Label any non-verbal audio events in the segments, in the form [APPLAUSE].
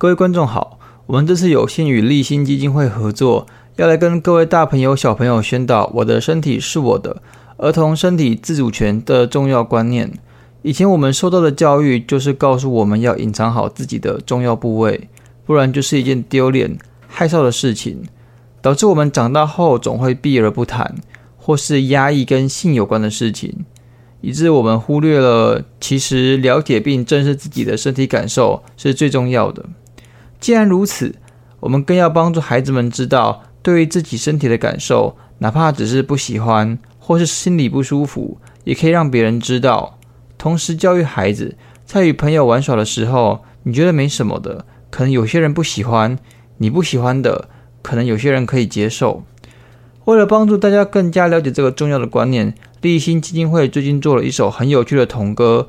各位观众好，我们这次有幸与立新基金会合作，要来跟各位大朋友、小朋友宣导“我的身体是我的”儿童身体自主权的重要观念。以前我们受到的教育就是告诉我们要隐藏好自己的重要部位，不然就是一件丢脸、害臊的事情，导致我们长大后总会避而不谈，或是压抑跟性有关的事情。以致我们忽略了，其实了解并正视自己的身体感受是最重要的。既然如此，我们更要帮助孩子们知道，对于自己身体的感受，哪怕只是不喜欢或是心里不舒服，也可以让别人知道。同时教育孩子，在与朋友玩耍的时候，你觉得没什么的，可能有些人不喜欢；你不喜欢的，可能有些人可以接受。为了帮助大家更加了解这个重要的观念，励馨基金会最近做了一首很有趣的童歌，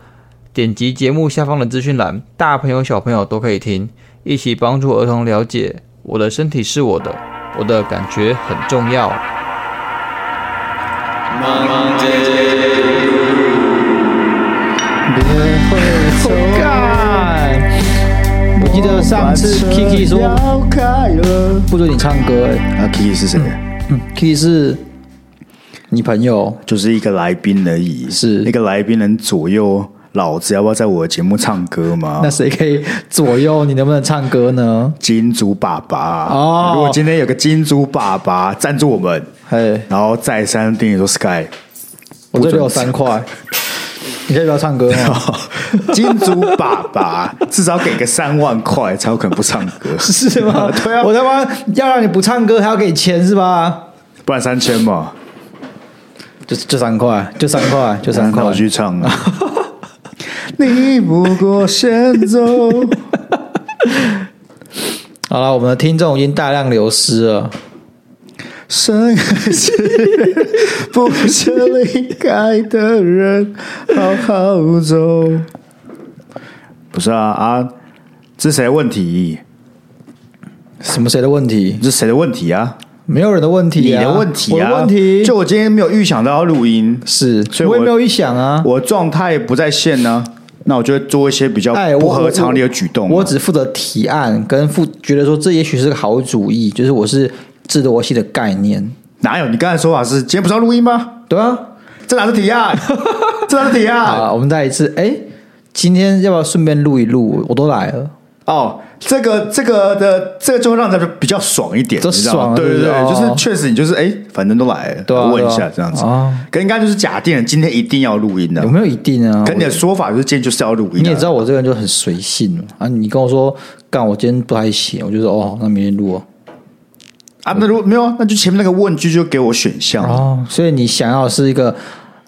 点击节目下方的资讯栏，大朋友小朋友都可以听，一起帮助儿童了解我的身体是我的，我的感觉很重要。别回头看。我记得上次 Kiki 说不准你唱歌，哎，啊，Kiki 是谁？嗯，Kiki 是你朋友，就是一个来宾而已。是那个来宾能左右老子要不要在我的节目唱歌吗？那谁可以左右你能不能唱歌呢？金主爸爸哦，如果今天有个金主爸爸赞助我们，嘿，然后再三订阅说 Sky，我这里有三块，你可以不要唱歌吗？[LAUGHS] 金主爸爸至少给个三万块才有可能不唱歌，[LAUGHS] 是吗？[LAUGHS] 对啊，我他妈要让你不唱歌还要给你钱是吧？不然三千嘛，就就三块，就三块，就三块，我去唱啊！你不过先走。[LAUGHS] 好了，我们的听众已经大量流失了。生是不是离开的人，好好走。不是啊啊，这是谁的问题？什么谁的问题？这是谁的问题啊？没有人的问题、啊，你的问题啊？问题就我今天没有预想到要录音，是，所以我，我也没有预想啊。我状态不在线呢、啊，那我就会做一些比较不合常理的举动、啊哎我我。我只负责提案，跟负觉得说这也许是个好主意，就是我是智多星的概念。哪有？你刚才说法是今天不是要录音吗？对啊，这哪是提案？[LAUGHS] 这哪是提案？好，我们再一次，哎。今天要不要顺便录一录？我都来了哦，这个这个的这个就会让人比较爽一点，都爽，对对对，哦、就是确实你就是哎，反正都来了，对啊，问一下这样子。哦，可应该就是假定今天一定要录音的，有没有一定啊？跟你的说法就是今天就是要录音。你也知道我这个人就很随性啊，你跟我说干，我今天不太行，我就说哦，那明天录啊。啊，那如果没有啊，那就前面那个问句就给我选项哦。所以你想要是一个。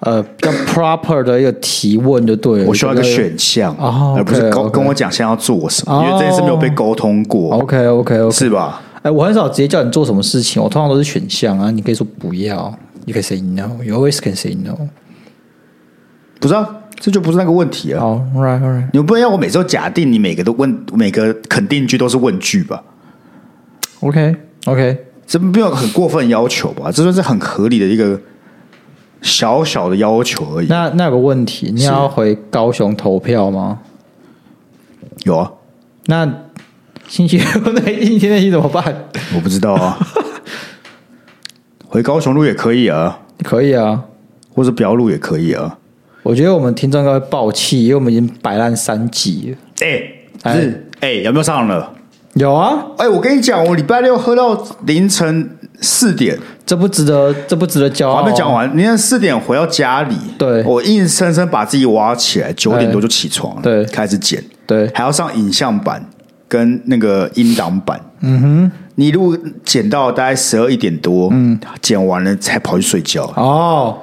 呃，比较 proper 的一个提问就对了。我需要一个选项，哦、而不是跟.跟我讲现在要做什么，哦、因为这件事没有被沟通过。OK OK OK，是吧？哎，我很少直接叫你做什么事情，我通常都是选项啊。你可以说不要，你可以 say no，you always can say no。不是啊，这就不是那个问题啊。好，right right，你不能要我每次都假定你每个都问，每个肯定句都是问句吧？OK OK，这没有很过分要求吧？这算是很合理的一个。小小的要求而已。那那有个问题，你要回高雄投票吗？有啊。那星期六那一天那期怎么办？我不知道啊。[LAUGHS] 回高雄路也可以啊，可以啊，或者不要录也可以啊。我觉得我们听众应该会爆气，因为我们已经摆烂三集了。哎，是哎，有没有上了？有啊。哎，我跟你讲，我礼拜六喝到凌晨四点。这不值得，这不值得骄傲。我还没讲完，你看四点回到家里，对，我硬生生把自己挖起来，九点多就起床了，对，开始剪，对，还要上影像版跟那个音档版，嗯哼，你如果剪到大概十二一点多，嗯，剪完了才跑去睡觉，哦。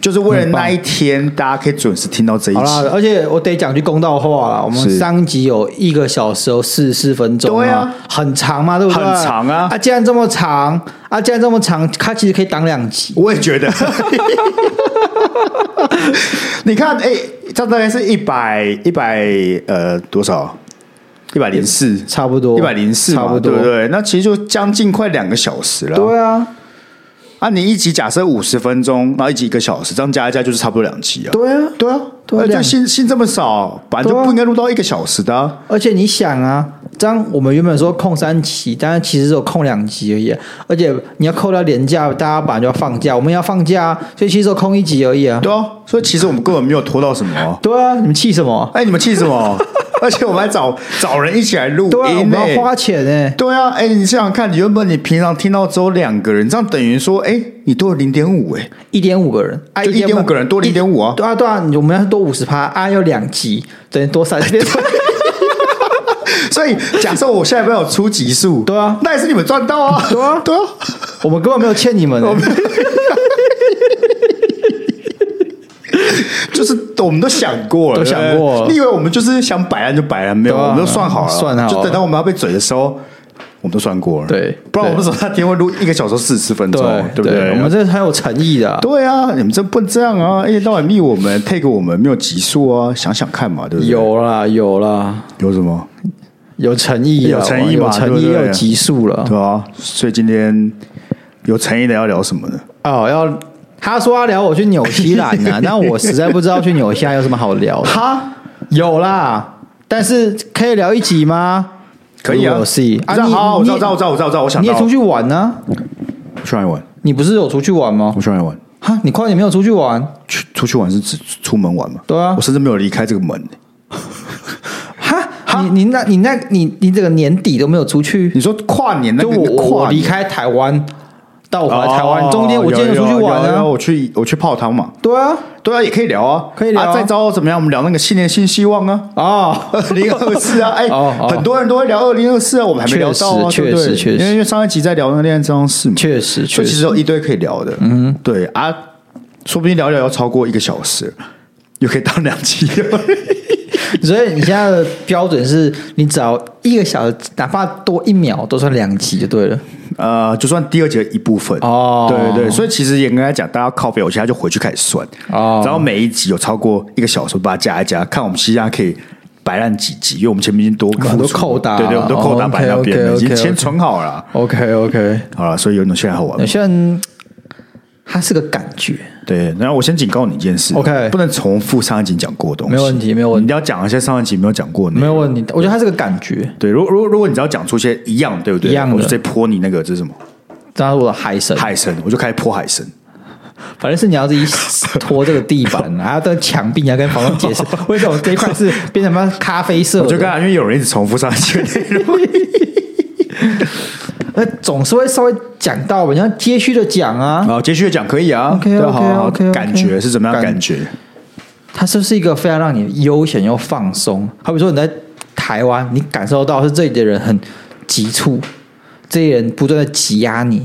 就是为了那一天，大家可以准时听到这一集。好啦，而且我得讲句公道话啦，我们上集有一个小时有四十四分钟，对啊，很长嘛，对不对？很长啊！啊，既然这么长，啊，既然这么长，它其实可以当两集。我也觉得。你看，哎、欸，这大概是一百一百呃多少？一百零四，差不多，一百零四，差不多，对不对？那其实就将近快两个小时了。对啊。啊，你一集假设五十分钟，然后一集一个小时，这样加一加就是差不多两集啊。对啊，对啊，对啊。就信信这么少，本来就不应该录到一个小时的啊。而且你想啊，这样我们原本说空三期，但是其实只有空两集而已。而且你要扣掉年假，大家本来就要放假，我们要放假，所以其实只有空一集而已啊。对啊，所以其实我们根本没有拖到什么。对啊，你们气什么？哎，你们气什么？[LAUGHS] 而且我们还找找人一起来录音，对啊，我们要花钱哎。对啊，哎，你想想看，原本你平常听到只有两个人，这样等于说，哎，你多了零点五哎，一点五个人，哎一点五个人多零点五啊。对啊，对啊，我们要多五十趴啊，有两集等于多三 [LAUGHS] 点。所以，假设我现在没有出集数，对啊，那也是你们赚到啊，对啊，对啊，我们根本没有欠你们，就是我们都想过了，都想过了，你以为我们就是想摆烂就摆烂，没有，我们都算好了，算好，就等到我们要被嘴的时候，我们都算过了，对，不然我们说那天会录一个小时四十分钟，对不对？我们这很有诚意的，对啊，你们这不能这样啊，一天到晚密我们，take 我们没有集数啊，想想看嘛，对不对？有啦，有啦，有什么？有诚意，有诚意嘛？有诚意，有集数了，对啊，所以今天有诚意的要聊什么呢？哦，要他说要聊我去纽西兰呢，[LAUGHS] 但我实在不知道去纽西兰有什么好聊的。哈，有啦，但是可以聊一集吗？可以啊，是啊，好，我知道，我知道，我知道，我知道，我想你也出去玩呢？去哪里玩？你不是有出去玩吗？我去哪里玩？哈，你跨年没有出去玩？去出去玩是指出门玩吗？对啊，我甚至没有离开这个门。你你那，你那，你你这个年底都没有出去？你说跨年那个我离开台湾到我回来台湾中间，我今天有出去玩啊！我去我去泡汤嘛。对啊，对啊，也可以聊啊，可以聊。再招怎么样？我们聊那个新年新希望啊！啊，二零二四啊！哎，很多人都会聊二零二四啊，我们还没聊到啊，确实确实，因为因为上一集在聊那个恋爱这件事嘛，确实确实，其实有一堆可以聊的。嗯，对啊，说不定聊聊要超过一个小时，又可以当两期。所以你现在的标准是你只要一个小时，哪怕多一秒都算两集就对了。呃，就算第二集的一部分哦。对对对，所以其实也跟大家讲，大家靠背，我现在就回去开始算哦。然后每一集有超过一个小时，把它加一加，看我们现在可以摆烂几集，因为我们前面已经多很多扣打，对对，我们都扣打摆那边了，已经先存好了。OK OK，好了，所以有种现在好玩吗？现在它是个感觉。对，然后我先警告你一件事，OK，不能重复上一集讲过的东西，没问题，没有问题，你一定要讲一些上一集没有讲过的，没有问题。我觉得它是个感觉，对，如如如果你只要讲出些一样，对不对？一样的，我就直接泼你那个这是什么？这是我的海神，海神，我就开始泼海神。反正是你要自己拖这个地板，然后这个墙壁，你要跟房东解释 [LAUGHS] 为什么这一块是变成什么咖啡色。我就刚才因为有人一直重复上一集的内容。那总是会稍微讲到，我们要接续的讲啊。好，接续的讲可以啊。OK OK OK。感觉是怎么样？感觉它是不是一个非常让你悠闲又放松？好比说你在台湾，你感受到是这里的人很急促，这些人不断的挤压你，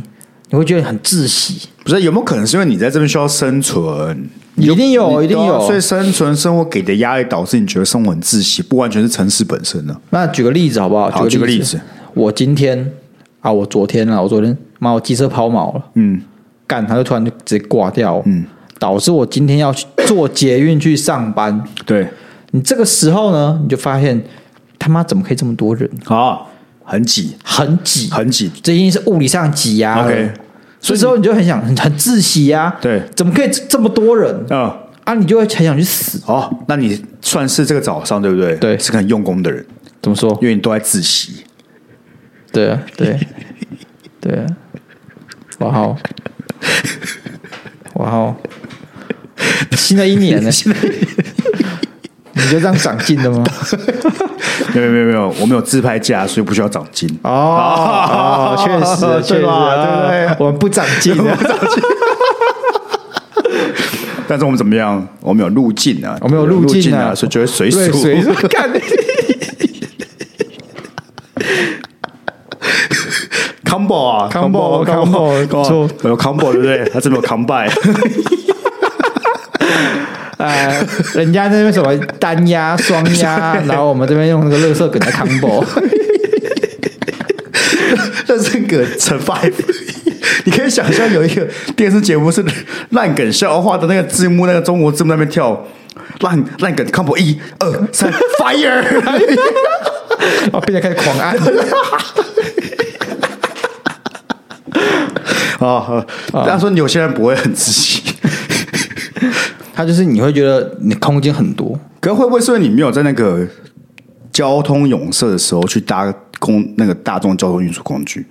你会觉得很窒息。不是有没有可能是因为你在这边需要生存？一定有，一定有。所以生存生活给的压力导致你觉得生活很窒息，不完全是城市本身呢？那举个例子好不好？好，举个例子。我今天。啊！我昨天啊，我昨天妈，我机车抛锚了。嗯，干，他就突然就直接挂掉。嗯，导致我今天要去坐捷运去上班。对，你这个时候呢，你就发现他妈怎么可以这么多人啊？很挤，很挤，很挤，这已经是物理上挤压。OK，所以之后你就很想很很窒息呀。对，怎么可以这么多人？啊啊！你就会很想去死。哦，那你算是这个早上对不对？对，是个很用功的人。怎么说？因为你都在窒息。对啊，对，对啊，哇好，哇好，新的一年呢？你就这样长进的吗？[LAUGHS] 没有没有没有，我们有自拍架，所以不需要长进。哦 [LAUGHS] 哦，确实确实，对不对？我们不长进 [LAUGHS] 不长进，但是我们怎么样？我们有路径啊，我们有路径啊，所以觉得随随随干。Combo 啊，combo，combo，错，有 combo 对不对？他这边有 combine，[LAUGHS] 呃，人家那边什么单压、双压，[LAUGHS] 然后我们这边用那个乐色梗的 combo，乐色梗乘 five，你可以想象有一个电视节目是烂梗笑话的那个字幕，那个中国字幕那边跳烂烂梗 combo，一二三，fire，然后并且开始狂按。[LAUGHS] 啊，他说有些人不会很自信，[LAUGHS] 他就是你会觉得你空间很多，可是会不会是因为你没有在那个交通拥塞的时候去搭公那个大众交通运输工具？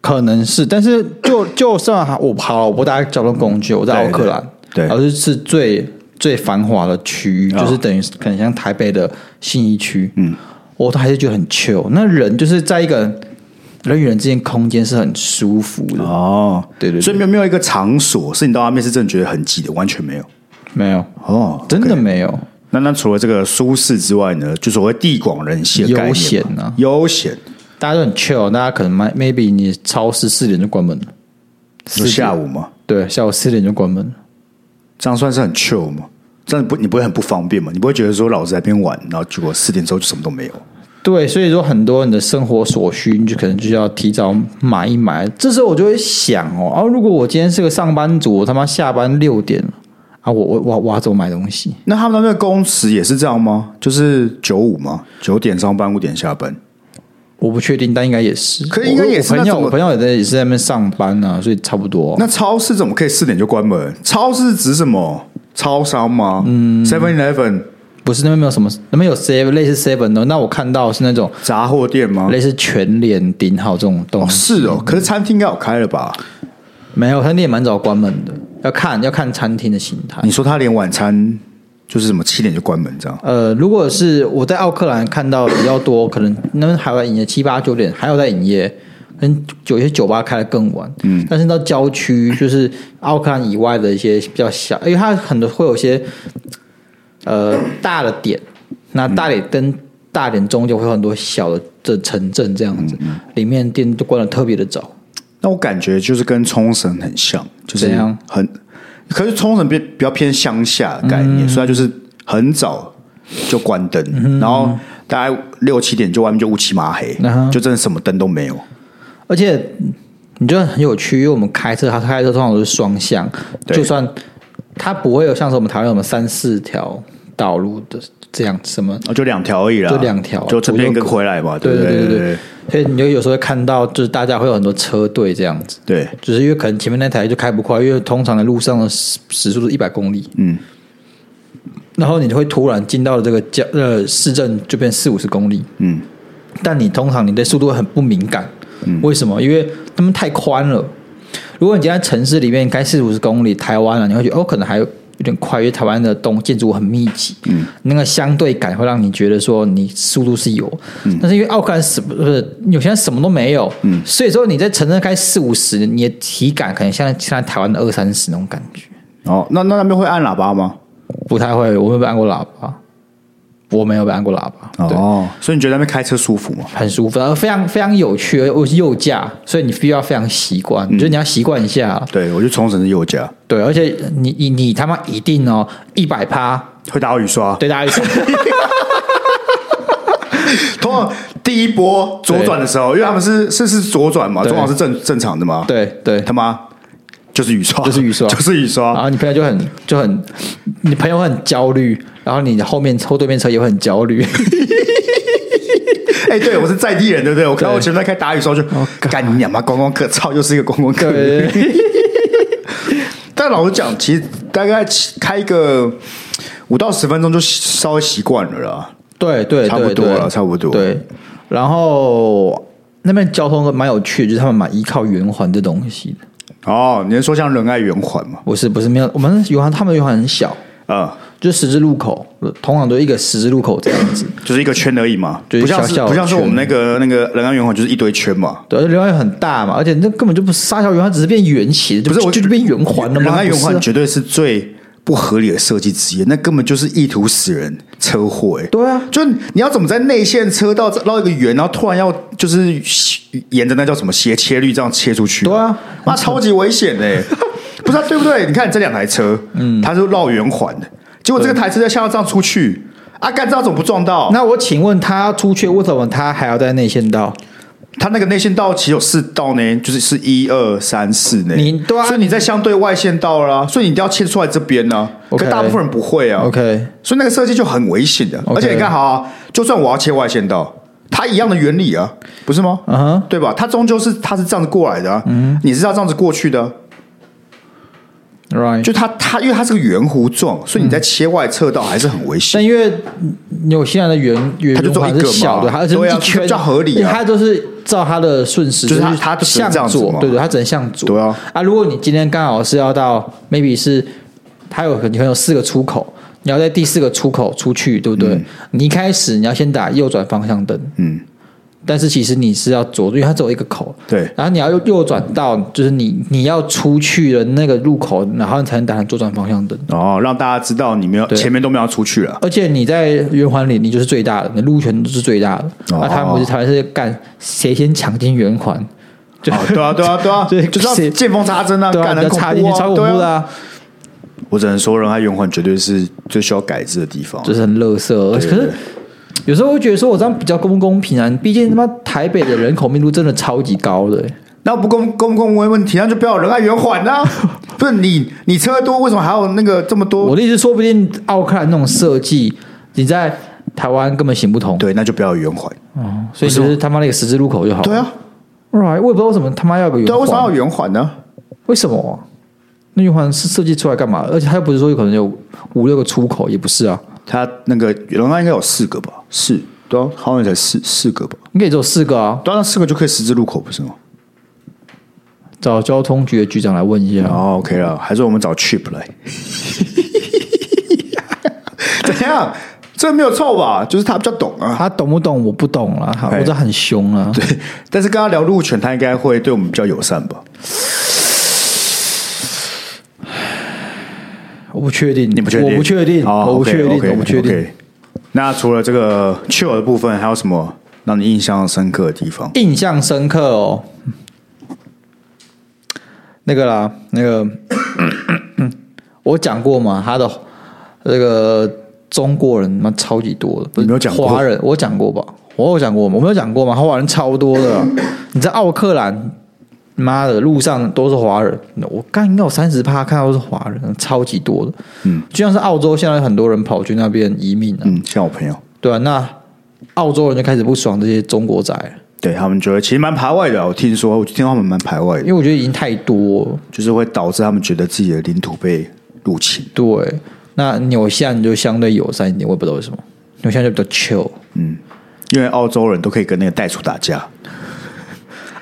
可能是，但是就 [COUGHS] 就算我跑了，我不搭交通工具，我在奥克兰，对，而是是最最繁华的区域，就是等于可能像台北的信义区，嗯，我都还是觉得很 chill。那人就是在一个人与人之间空间是很舒服的哦，对对，所以没有没有一个场所是你到那边是真的觉得很挤的，完全没有，没有哦，真的没有。那那除了这个舒适之外呢，就所谓地广人稀的悠闲啊，悠闲。大家都很 chill，大家可能 maybe 你超市四点就关门了，是下午吗？对，下午四点就关门了，这样算是很 chill 吗？这样不你不会很不方便吗？你不会觉得说老子在那边玩，然后结果四点之后就什么都没有？对，所以说很多人的生活所需，你就可能就要提早买一买。这时候我就会想哦，啊，如果我今天是个上班族，我他妈下班六点啊，我我我我要怎么买东西？那他们那边的工时也是这样吗？就是九五吗？九点上班，五点下班？我不确定，但应该也是。可应该也是。朋友，我朋友也在也是在那边上班啊，所以差不多。那超市怎么可以四点就关门？超市指什么？超商吗？嗯，Seven Eleven 不是那边没有什么，那边有 Seven 类似 Seven 的。那我看到是那种杂货店吗？类似全联、顶好这种东西。是哦，可是餐厅应该有开了吧？没有，餐厅也蛮早关门的。要看要看餐厅的形态。你说他连晚餐？就是什么七点就关门这样。呃，如果是我在奥克兰看到比较多，可能那边海外营业七八九点，还有在营业，跟有些酒吧开的更晚。嗯，但是到郊区，就是奥克兰以外的一些比较小，因为它很多会有些呃大的点，那大点跟大点中间会有很多小的的城镇这样子，里面店都关的特别的早。那我感觉就是跟冲绳很像，就是很。可是冲绳比比较偏乡下的概念，嗯、所以它就是很早就关灯，嗯、然后大概六七点就外面就乌漆麻黑，嗯、就真的什么灯都没有。而且你觉得很有趣，因为我们开车，它开车通常都是双向，就算它不会有像是我们台湾有什么三四条道路的这样什么，就两条而已啦，就两条，就这边跟回来嘛，对对对对，对，所以你就有时候会看到，就是大家会有很多车队这样子，对，就是因为可能前面那台就开不快，因为通常的路上的时时速是一百公里，嗯，然后你就会突然进到了这个郊呃市镇，就变四五十公里，嗯，但你通常你对速度很不敏感，嗯，为什么？因为他们太宽了。如果你今天在城市里面开四五十公里，台湾啊，你会觉得哦，可能还有。有点快，因为台湾的东建筑物很密集，嗯，那个相对感会让你觉得说你速度是有，嗯，但是因为奥克兰什么不是有些人什么都没有，嗯，所以说你在城镇开四五十，你的体感可能像现在台湾的二三十那种感觉。哦，那那那边会按喇叭吗？不太会，我没有按过喇叭。我没有被按过喇叭哦，所以你觉得那边开车舒服吗？很舒服，非常非常有趣。我是右驾，所以你必须要非常习惯。你觉得你要习惯一下。对，我就冲绳是右驾。对，而且你你你他妈一定哦，一百趴会打雨刷，对，打雨刷。[LAUGHS] 通常第一波左转的时候，因为他们是是是左转嘛，左转是正正常的嘛。对对，他妈就是雨刷，就是雨刷，就是雨刷。然后你朋友就很就很，你朋友很焦虑。然后你后面后对面车也会很焦虑。[LAUGHS] 哎、欸，对我是在地人，对不对？我看到我前面在开打雨刷，[LAUGHS] 就干你娘妈！观光客，操，又是一个观光客。[LAUGHS] 但老实讲，其实大概开个五到十分钟就稍微习惯了啦。对对，差不多了，差不多。对，然后那边交通蛮有趣的，就是他们蛮依靠圆环这东西的。哦，你是说像仁爱圆环吗？不是，不是，没有。我们圆环，他们圆环很小啊。嗯就十字路口，通常都一个十字路口这样子，就是一个圈而已嘛，就小小不像是不像是我们那个那个仁爱圆环，就是一堆圈嘛。对，仁爱很大嘛，而且那根本就不是沙桥圆环，只是变圆形，不是我就就变圆环了嘛？仁爱圆环绝对是最不合理的设计职业，那根本就是意图使人车祸。哎，对啊，就你要怎么在内线车道绕一个圆，然后突然要就是沿着那叫什么斜切率这样切出去？对啊，那超级危险哎，[LAUGHS] 不知道对不对？你看这两台车，嗯，它是绕圆环的。结果这个台车在像要这样出去，啊，干这样怎么不撞到？那我请问他出去，为什么他还要在内线道？他那个内线道其实有四道呢，就是是一二三四呢。你对啊，所以你在相对外线道啦，所以你一定要切出来这边呢。可大部分人不会啊。OK，所以那个设计就很危险的。而且你看好啊，就算我要切外线道，它一样的原理啊，不是吗？嗯哼，对吧？它终究是它是这样子过来的啊。嗯，你是要这样子过去的。Right，就它它，因为它是个圆弧状，所以你在切外侧道还是很危险。但因为纽西兰的圆圆环是小的，它是一圈比较合理，它都是照它的顺时，就是它它向左，对对，它只能向左。对啊，啊，如果你今天刚好是要到，maybe 是它有可能有四个出口，你要在第四个出口出去，对不对？你一开始你要先打右转方向灯，嗯。但是其实你是要左，因为它只有一个口。对。然后你要右右转到，就是你你要出去的那个路口，然后你才能打上左转方向灯。哦，让大家知道你没有前面都没有出去了。而且你在圆环里，你就是最大的，你路权都是最大的。哦、啊，他们不是台湾是干谁先抢进圆环？就、哦、对啊，对啊，对啊，对，[LAUGHS] 就是见缝插针啊，干的插进去超恐怖的啊！我只能说，人爱圆环绝对是最需要改制的地方，就是很垃圾。可是。有时候会觉得说，我这样比较公不公平啊？毕竟他妈台北的人口密度真的超级高的，那不公公不公没问题，那就不要人爱圆环啊！[LAUGHS] 不是你你车多，为什么还有那个这么多？我的意思，说不定奥克兰那种设计，你在台湾根本行不通。对，那就不要圆环。哦，所以其实他妈那个十字路口就好。对啊，right，我也不知道为什么他妈要个圆环。对啊，为什么要圆环呢？为什么？那圆环是设计出来干嘛？而且他又不是说有可能有五六个出口，也不是啊。他那个仁爱应该有四个吧？是，对啊，好像才四四个吧？应该只有四个啊，当然四个就可以十字路口，不是吗？找交通局的局长来问一下。哦，OK 了，还是我们找 Chip 来？[LAUGHS] 怎样？这没有错吧？就是他比较懂啊，他懂不懂？我不懂啊，我这很凶啊。对，但是跟他聊路权，他应该会对我们比较友善吧？我不确定，你不确定？我不确定，我不确定，我不确定。那除了这个 chill 的部分，还有什么让你印象深刻的地方？印象深刻哦，那个啦，那个 [COUGHS] 我讲过嘛，他的那个中国人妈超级多的，不是没有讲华人，我讲过吧？我有讲过吗？我没有讲过吗？华人超多的，你在奥克兰。妈的，路上都是华人，我刚应该有三十趴看到都是华人，超级多的。嗯，就像是澳洲，现在很多人跑去那边移民了。嗯，像我朋友。对啊，那澳洲人就开始不爽这些中国仔，对他们觉得其实蛮排外的。我听说，我听说他们蛮排外的，因为我觉得已经太多，就是会导致他们觉得自己的领土被入侵。对，那纽西兰就相对友善一点，我也不知道为什么，纽西兰就比较 chill。嗯，因为澳洲人都可以跟那个袋鼠打架。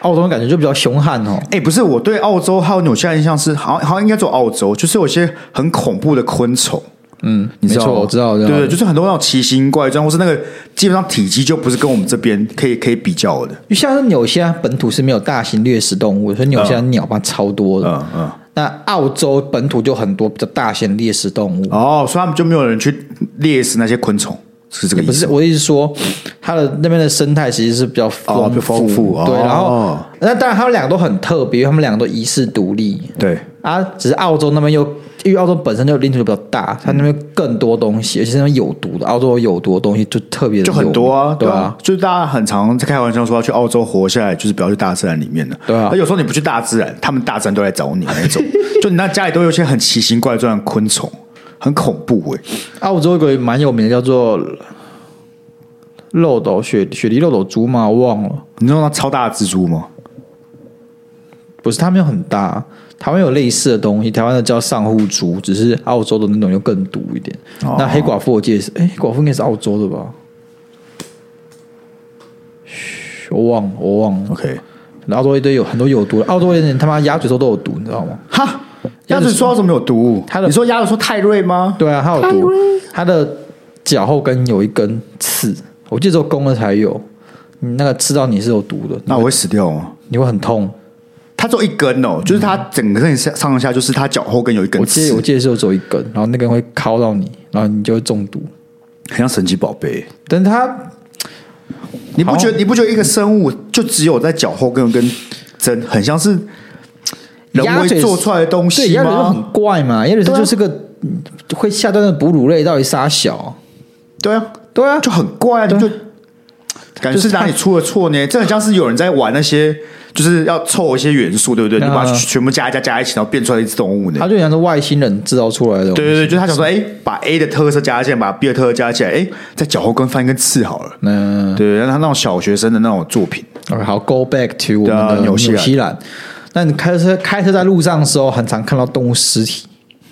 澳洲感觉就比较凶悍哦。哎，欸、不是，我对澳洲还有纽西兰印象是，好像好像应该做澳洲，就是有些很恐怖的昆虫。嗯，你知道，我知道，对对，就是很多那种奇形怪状，或是那个基本上体积就不是跟我们这边可以可以比较的。就像是纽西兰本土是没有大型掠食动物，所以纽西兰鸟吧超多的。嗯嗯。那澳洲本土就很多比较大型猎食动物。哦，所以他们就没有人去猎食那些昆虫。是这个意思？不是，我的意思说，它的那边的生态其实是比较丰富，富，对。然后，那当然他们两个都很特别，他们两个都遗世独立。对啊，只是澳洲那边又因为澳洲本身就领土就比较大，它那边更多东西，而且是那边有毒的。澳洲有毒的东西就特别的就很多啊，对啊。就是大家很常在开玩笑说要去澳洲活下来，就是不要去大自然里面的。对啊。而有时候你不去大自然，他们大自然都来找你那种。[LAUGHS] 就你那家里都有一些很奇形怪状的昆虫。很恐怖哎、欸！澳洲有个蛮有名的叫做漏斗雪雪梨漏斗蛛吗？我忘了。你知道那超大的蜘蛛吗？不是，它没有很大。台湾有类似的东西，台湾的叫上户蛛，只是澳洲的那种又更毒一点。哦、那黑寡妇我记得是，哎，黑寡妇应该是澳洲的吧？嘘，我忘了，我忘了。OK，澳洲一堆有很多有毒的，澳洲人他妈鸭嘴兽都有毒，你知道吗？哈。鸭子说：“为什么有毒？它的你说鸭子说泰瑞吗？对啊，它有毒。它的脚后跟有一根刺，我记得只有公的才有。你那个刺到你是有毒的，那我会死掉吗？你会很痛。它只有一根哦，就是它整个身体上下就是它脚后跟有一根刺。我记得我记得是只有一根，然后那根会敲到你，然后你就会中毒，很像神奇宝贝。但它，你不觉得你不觉得一个生物就只有在脚后跟有根针，很像是？”人为做出来的东西鸭嘴兽很怪嘛，鸭嘴兽就是个会下蛋的哺乳类，到底啥小？对啊，对啊，就很怪啊，就感觉是哪里出了错呢？这很像是有人在玩那些，就是要凑一些元素，对不对？你把它全部加一加加一起，然后变出来一只动物呢？他就像是外星人制造出来的。对对对，就他想说，哎，把 A 的特色加起来，把 B 的特色加起来，哎，在脚后跟放一根刺好了。嗯，对，让他那种小学生的那种作品。OK，好，Go back to 我们的纽西兰。那你开车开车在路上的时候，很常看到动物尸体。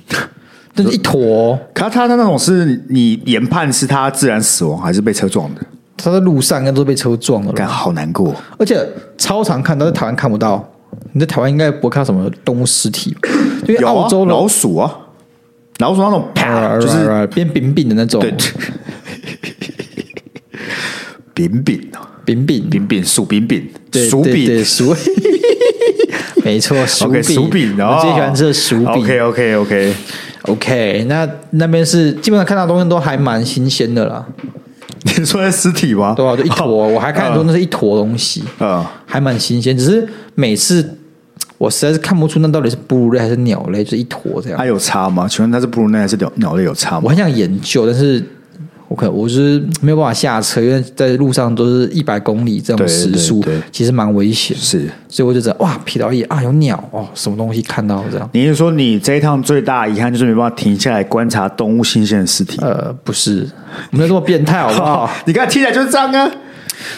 [LAUGHS] 就是一坨。可他的那种是你研判是他自然死亡还是被车撞的？他在路上应该都被车撞了，感好难过。而且超常看到，在台湾看不到。你在台湾应该不会看到什么动物尸体，因为澳洲老鼠啊，老鼠那种啪，就是变饼饼的那种。对，[LAUGHS] 扁扁的，扁扁扁扁薯饼饼，薯饼薯。没错，薯饼薯饼，我最喜欢吃的薯饼。OK OK OK OK，那那边是基本上看到东西都还蛮新鲜的啦。你说的尸体吗？对啊，就一坨，我还看说那是一坨东西，啊，还蛮新鲜。只是每次我实在是看不出那到底是哺乳类还是鸟类，就是一坨这样。它有差吗？请问它是哺乳类还是鸟鸟类有差吗？我很想研究，但是。我是没有办法下车，因为在路上都是一百公里这种时速，其实蛮危险。是，所以我就觉得哇，瞥到一眼啊，有鸟哦，什么东西看到这样？你是说你这一趟最大遗憾就是没办法停下来观察动物新鲜的尸体？呃，不是，没有这么变态，好不好？[LAUGHS] 你看听起来就是这样啊。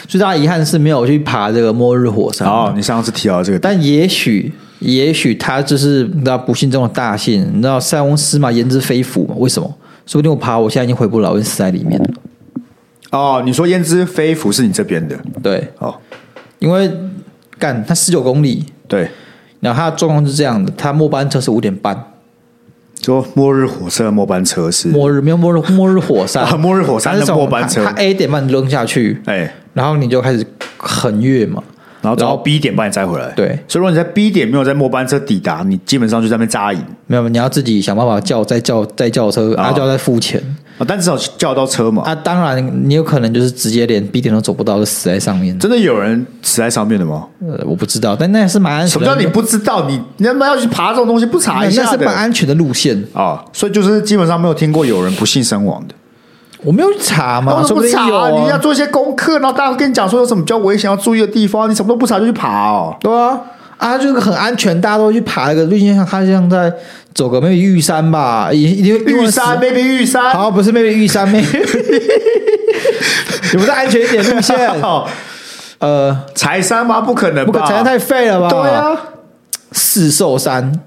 最大遗憾是没有去爬这个末日火山。哦，你上次提到这个，但也许，也许他就是你知道不幸中的大幸，你知道塞翁失马焉知非福嘛？为什么？说不定我爬，我现在已经回不了，我死在里面了。哦，你说焉知非福是你这边的？对，哦，因为干它十九公里，对，然后它的状况是这样的，它末班车是五点半，说末日火车末班车是？末日没有末日末日火山，[LAUGHS] 啊、末日火山的末班车，它 A 点半扔下去，哎，然后你就开始横越嘛。然后，然后 B 点把你载回来。对，所以如果你在 B 点没有在末班车抵达，你基本上就在那边扎营。没有，你要自己想办法叫，再叫，再叫车，然后就要再付钱啊。但至少叫得到车嘛。啊，当然，你有可能就是直接连 B 点都走不到，就死在上面。真的有人死在上面的吗？呃，我不知道，但那也是蛮安全的。什么叫你不知道？你你他妈要去爬这种东西，不查一下？那是蛮安全的路线啊。所以就是基本上没有听过有人不幸身亡的。我没有查嘛，什么不查？啊、你要做一些功课，然后大家跟你讲说有什么比较危险要注意的地方，你什么都不查就去爬哦。对啊，啊，就是很安全，大家都去爬一个路线，像他像在走个 maybe 玉山吧，因为玉山 maybe 玉山，好，不是 maybe 玉山 maybe [LAUGHS] 有没有安全一点路线？[LAUGHS] 呃，柴山吗？不可能吧，柴山太废了吧？对啊，四兽山，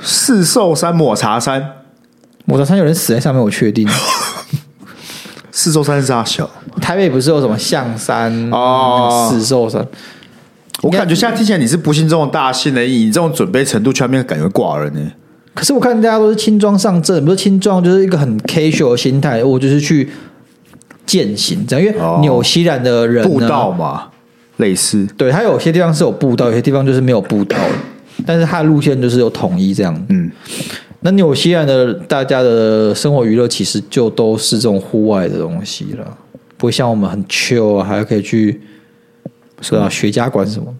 四兽山抹茶山，抹茶山有人死在上面，我确定。[LAUGHS] 四座山是大小，台北不是有什么象山哦？四座山，我感觉现在听起来你是不幸中的大幸的，你这种准备程度，全面感觉挂了呢。可是我看大家都是轻装上阵，不是轻装就是一个很 casual 的心态，我就是去践行这样，因为纽西兰的人步道嘛，类似，对，它有些地方是有步道，有些地方就是没有步道，但是它的路线就是有统一这样，嗯。那纽西兰的大家的生活娱乐其实就都是这种户外的东西了，不会像我们很 chill 啊，还可以去说到雪茄馆什么，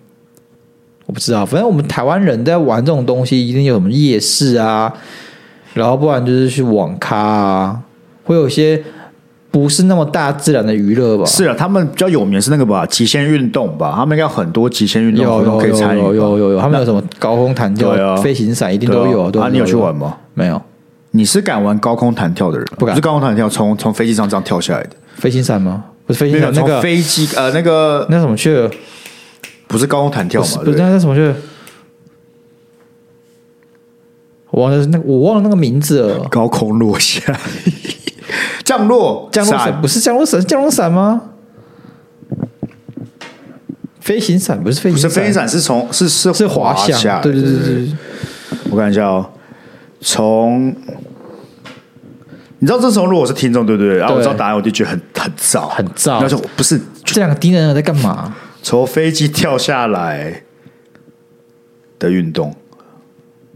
我不知道。反正我们台湾人在玩这种东西，一定有什么夜市啊，然后不然就是去网咖啊，会有些。不是那么大自然的娱乐吧？是啊，他们比较有名是那个吧，极限运动吧。他们应该很多极限运动活动可以参与。有有有，有，他们有什么高空弹跳、啊、飞行伞，一定都有。啊，你有去玩吗？没有。你是敢玩高空弹跳的人？不敢。不是高空弹跳，从从飞机上这样跳下来的飞行伞吗？不是飞行伞，那个飞机呃，那个那什么去了？不是高空弹跳吗？不是，那什么去了？我忘了那我忘了那个名字了。高空落下。降落，降落伞不是降落伞，降落伞吗？飞行伞不是飞行伞，不是飞行伞，是从是是是滑翔，对对对对。我看一下哦，从你知道这时候如果是听众对不对？然后我知道答案，我就觉得很很燥，很燥。那就不是这两个敌人在干嘛？从飞机跳下来的运动。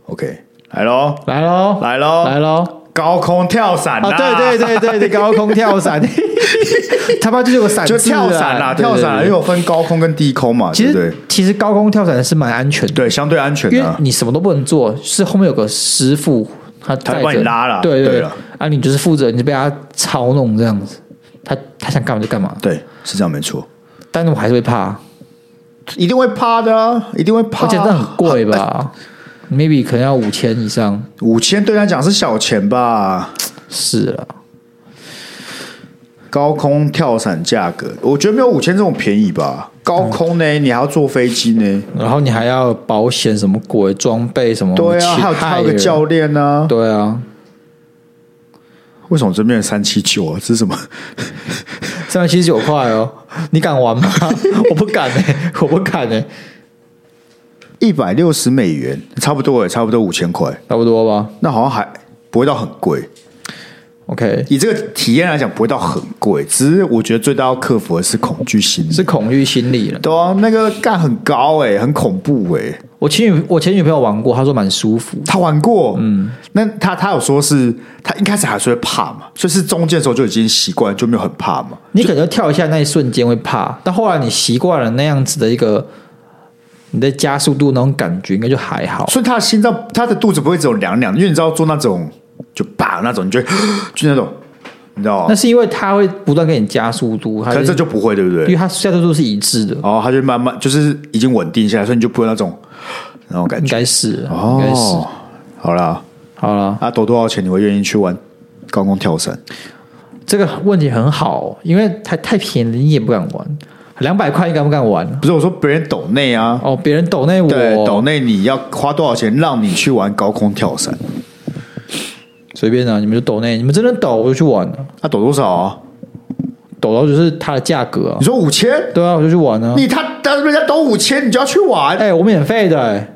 OK，来喽，来喽，来喽，来喽。高空跳伞啊！对对对对对，高空跳伞，[LAUGHS] 他妈就有个伞，就跳伞啦，跳伞，因为有分高空跟低空嘛。其实其实高空跳伞是蛮安全的，对，相对安全的，因为你什么都不能做，是后面有个师傅，他他帮你拉了，对对了，啊，你就是负责，你就被他操弄这样子，他他想干嘛就干嘛，对，是这样没错。但是我还是会怕，一定会怕的啊，一定会怕，而且这很贵吧。[LAUGHS] maybe 可能要五千以上，五千对他讲是小钱吧？是啊，高空跳伞价格，我觉得没有五千这种便宜吧？高空呢，嗯、你还要坐飞机呢，然后你还要保险什么鬼装备什么？对啊，还有还有个教练呢、啊，对啊，为什么这边三七九啊？这是什么？三百七十九块哦，你敢玩吗？[LAUGHS] 我不敢哎、欸，我不敢哎、欸。一百六十美元，差不多哎，差不多五千块，差不多吧？那好像还不会到很贵。OK，以这个体验来讲，不会到很贵，只是我觉得最大要克服的是恐惧心理，是恐惧心理了。对啊，那个干很高哎，很恐怖哎。我前女我前女朋友玩过，她说蛮舒服。她玩过，嗯，那她她有说是她一开始还是会怕嘛，所以是中间的时候就已经习惯，就没有很怕嘛。你可能跳一下那一瞬间会怕，但后来你习惯了那样子的一个你的加速度那种感觉，应该就还好。所以他的心脏，他的肚子不会只有凉凉，因为你知道做那种。就把那种，你就就那种，你知道吗？那是因为他会不断给你加速度，可是这就不会，对不对？因为他加速度是一致的，哦，他就慢慢就是已经稳定下来，所以你就不会那种那种感觉。应该是，哦，应该是。好了，好了，啊，多多少钱你会愿意去玩高空跳伞？这个问题很好，因为太太便宜，你也不敢玩。两百块你敢不敢玩？不是我说别人抖内啊，哦，别人抖内我，对，抖内你要花多少钱让你去玩高空跳伞？随便啊，你们就抖内，你们真的抖我就去玩了。他、啊、抖多少啊？抖到就是它的价格啊。你说五千？对啊，我就去玩啊。你他当人家抖五千，你就要去玩？哎、欸，我免费的、欸。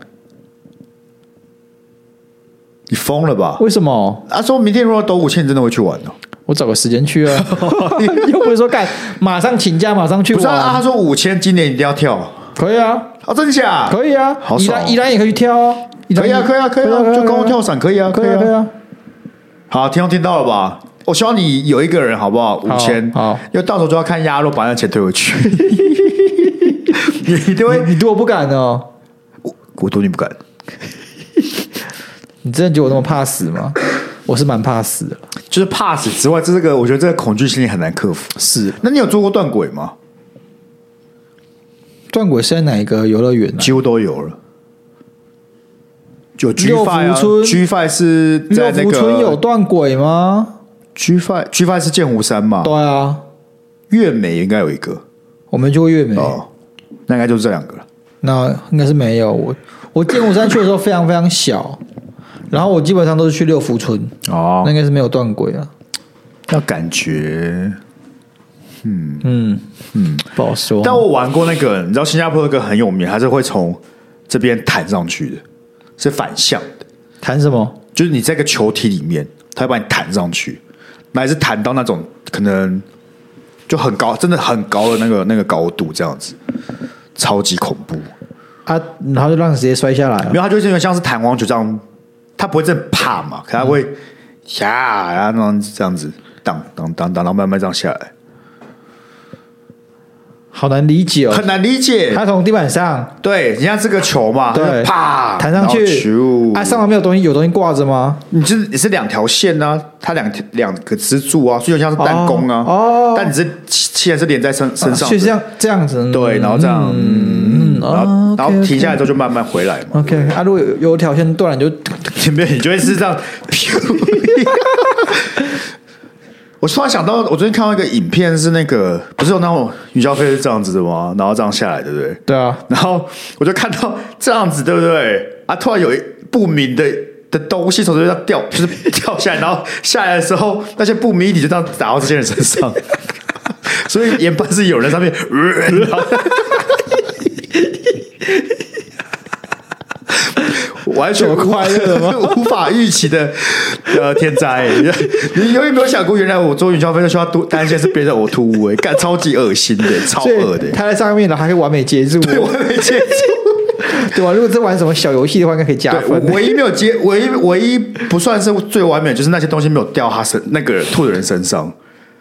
你疯了吧？为什么？他、啊、说明天如果抖五千，你真的会去玩哦。我找个时间去啊。[LAUGHS] 又不是说干，马上请假，马上去。不是啊，他说五千，今年一定要跳。可以啊。啊，真假？可以啊。好爽。依兰也可以去跳啊。可以啊，可以啊，可以啊，就跟我跳伞可以啊，可以啊，可以啊。好，听众听到了吧？我希望你有一个人，好不好？五千，好，因为到时候就要看鸭肉把那钱退回去。[LAUGHS] 你对，你对我不敢哦，我我对你不敢。[LAUGHS] 你真的觉得我那么怕死吗？我是蛮怕死的，就是怕死之外，这个我觉得这个恐惧心理很难克服。是，那你有做过断轨吗？断轨是在哪一个游乐园？几乎都有了。有 G5 啊，G5 是在那个。六福村有断轨吗？G5 G5 是剑湖山嘛？对啊，月美应该有一个，我们去过月美哦，那应该就是这两个了。那应该是没有我，我剑湖山去的时候非常非常小，然后我基本上都是去六福村哦，那应该是没有断轨啊。那感觉，嗯嗯嗯，不好说。但我玩过那个，你知道新加坡有个很有名，它是会从这边弹上去的。是反向的，弹什么？就是你在个球体里面，它会把你弹上去，还是弹到那种可能就很高，真的很高的那个那个高度，这样子，超级恐怖啊！然后就让你直接摔下来，没有，它就因为像是弹簧，球这样，它不会真的怕嘛，可他会呀，然后这样子，当当当当，然后慢慢这样下来。好难理解哦，很难理解。它从地板上，对，你像这个球嘛，对，啪弹上去，啊，上面没有东西，有东西挂着吗？你是你是两条线呢、啊，它两两个支柱啊，所以就像是弹弓啊。哦，但你是气然是连在身身上，就像这样这样子，对，然后这样，嗯，然后然后停下来之后就慢慢回来嘛。OK，啊，如果有有条线断了，你就前 [LAUGHS] 面你就会是这样。[LAUGHS] 我突然想到，我昨天看到一个影片，是那个不是有那种云霄飞是这样子的吗？然后这样下来，对不对？对啊。然后我就看到这样子，对不对？啊，突然有一不明的的东西从这边掉，就是 [LAUGHS] 掉下来，然后下来的时候，那些不明液体就这样打到这些人身上，[LAUGHS] 所以研判是有人上面。然后 [LAUGHS] 完全快乐吗？[LAUGHS] 无法预期的呃天灾，[LAUGHS] 你有没有想过，原来我坐云霄飞车需要多担心是别人呕吐物？哎，干超级恶心的，超恶的。他在上面呢，还可以完美接住，对，完美接住，对吧？如果这玩什么小游戏的话，应该可以加分。唯一没有接，唯一唯一不算是最完美，就是那些东西没有掉他身那个吐的人身上，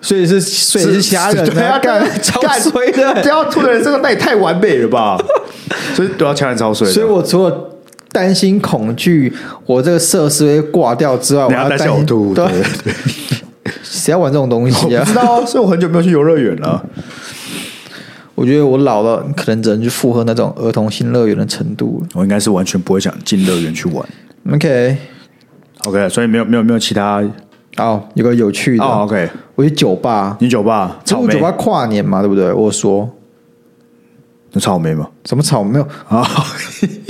所以是所以是其他人对啊，干超衰的，掉吐的人身上那也太完美了吧？所以都要其他人超衰。所以我除了。担心恐惧，我这个设施会挂掉之外，我要担心 [LAUGHS] 对对对，谁要玩这种东西啊？我知道，[LAUGHS] 所以我很久没有去游乐园了。我觉得我老了，可能只能去符合那种儿童新乐园的程度。我应该是完全不会想进乐园去玩。OK，OK，所以没有没有没有其他哦，有个有趣的。OK，我去酒吧，你酒吧？草莓酒吧跨年嘛，对不对？我说，那草莓吗？什么草莓？啊？[LAUGHS]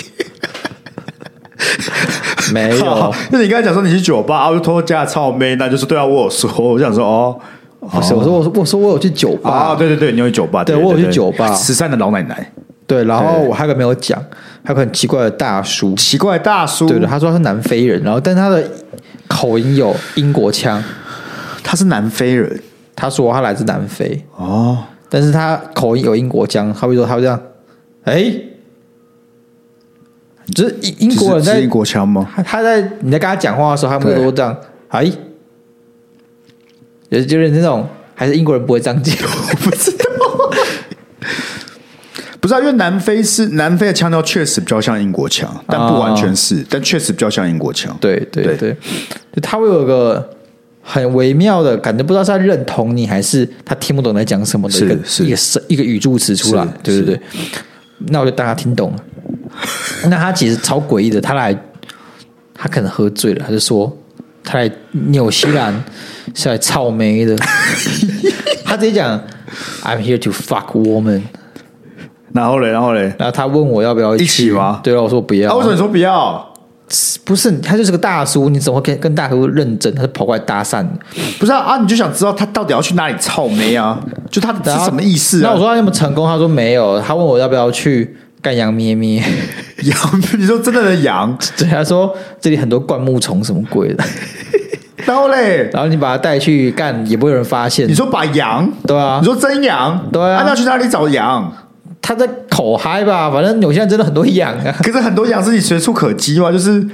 [LAUGHS] 没有。那你刚才讲说你去酒吧，啊，我就偷偷加操妹，那就是对啊，我有说，我想说哦，不是，我说我说我说我有去酒吧。啊，对对对，你有去酒吧，对我有去酒吧，慈善的老奶奶，对，然后我还有个没有讲，还有个很奇怪的大叔，奇怪的大叔，对对，他说他是南非人，然后但他的口音有英国腔，他是南非人，他说他来自南非。哦，但是他口音有英国腔，他会说他会这样，哎。就是英英国人在英国腔吗？他他在你在跟他讲话的时候，他们都这样，哎，有就是那种，还是英国人不会这样讲，我不知道。不知道，因为南非是南非的腔调确实比较像英国腔，但不完全是，哦、但确实比较像英国腔。对对对，对就他会有个很微妙的感觉，不知道是他认同你，还是他听不懂在讲什么的一个是是一个一个语助词出来，对对对。那我就当他听懂了。[LAUGHS] 那他其实超诡异的，他来，他可能喝醉了，他就说他来纽西兰 [LAUGHS] 是来草莓的，[LAUGHS] 他直接讲 I'm here to fuck woman，然后嘞，然后嘞，然后他问我要不要一起，吗？对了，我说不要，啊，为什么你说不要？不是，他就是个大叔，你怎么跟跟大叔认真？他就跑过来搭讪，不是啊，啊，你就想知道他到底要去哪里草莓啊？就他是什么意思啊？那我说他有没有成功？他说没有，他问我要不要去。干羊咩咩，羊？你说真的的羊？[LAUGHS] 对，他说这里很多灌木丛什么鬼的，[LAUGHS] 然后嘞，然后你把它带去干，也不会有人发现。你说把羊？对啊，你说真羊？对啊，那要去哪里找羊？他在口嗨吧，反正纽西兰真的很多羊啊。可是很多羊是你随处可击嘛，就是。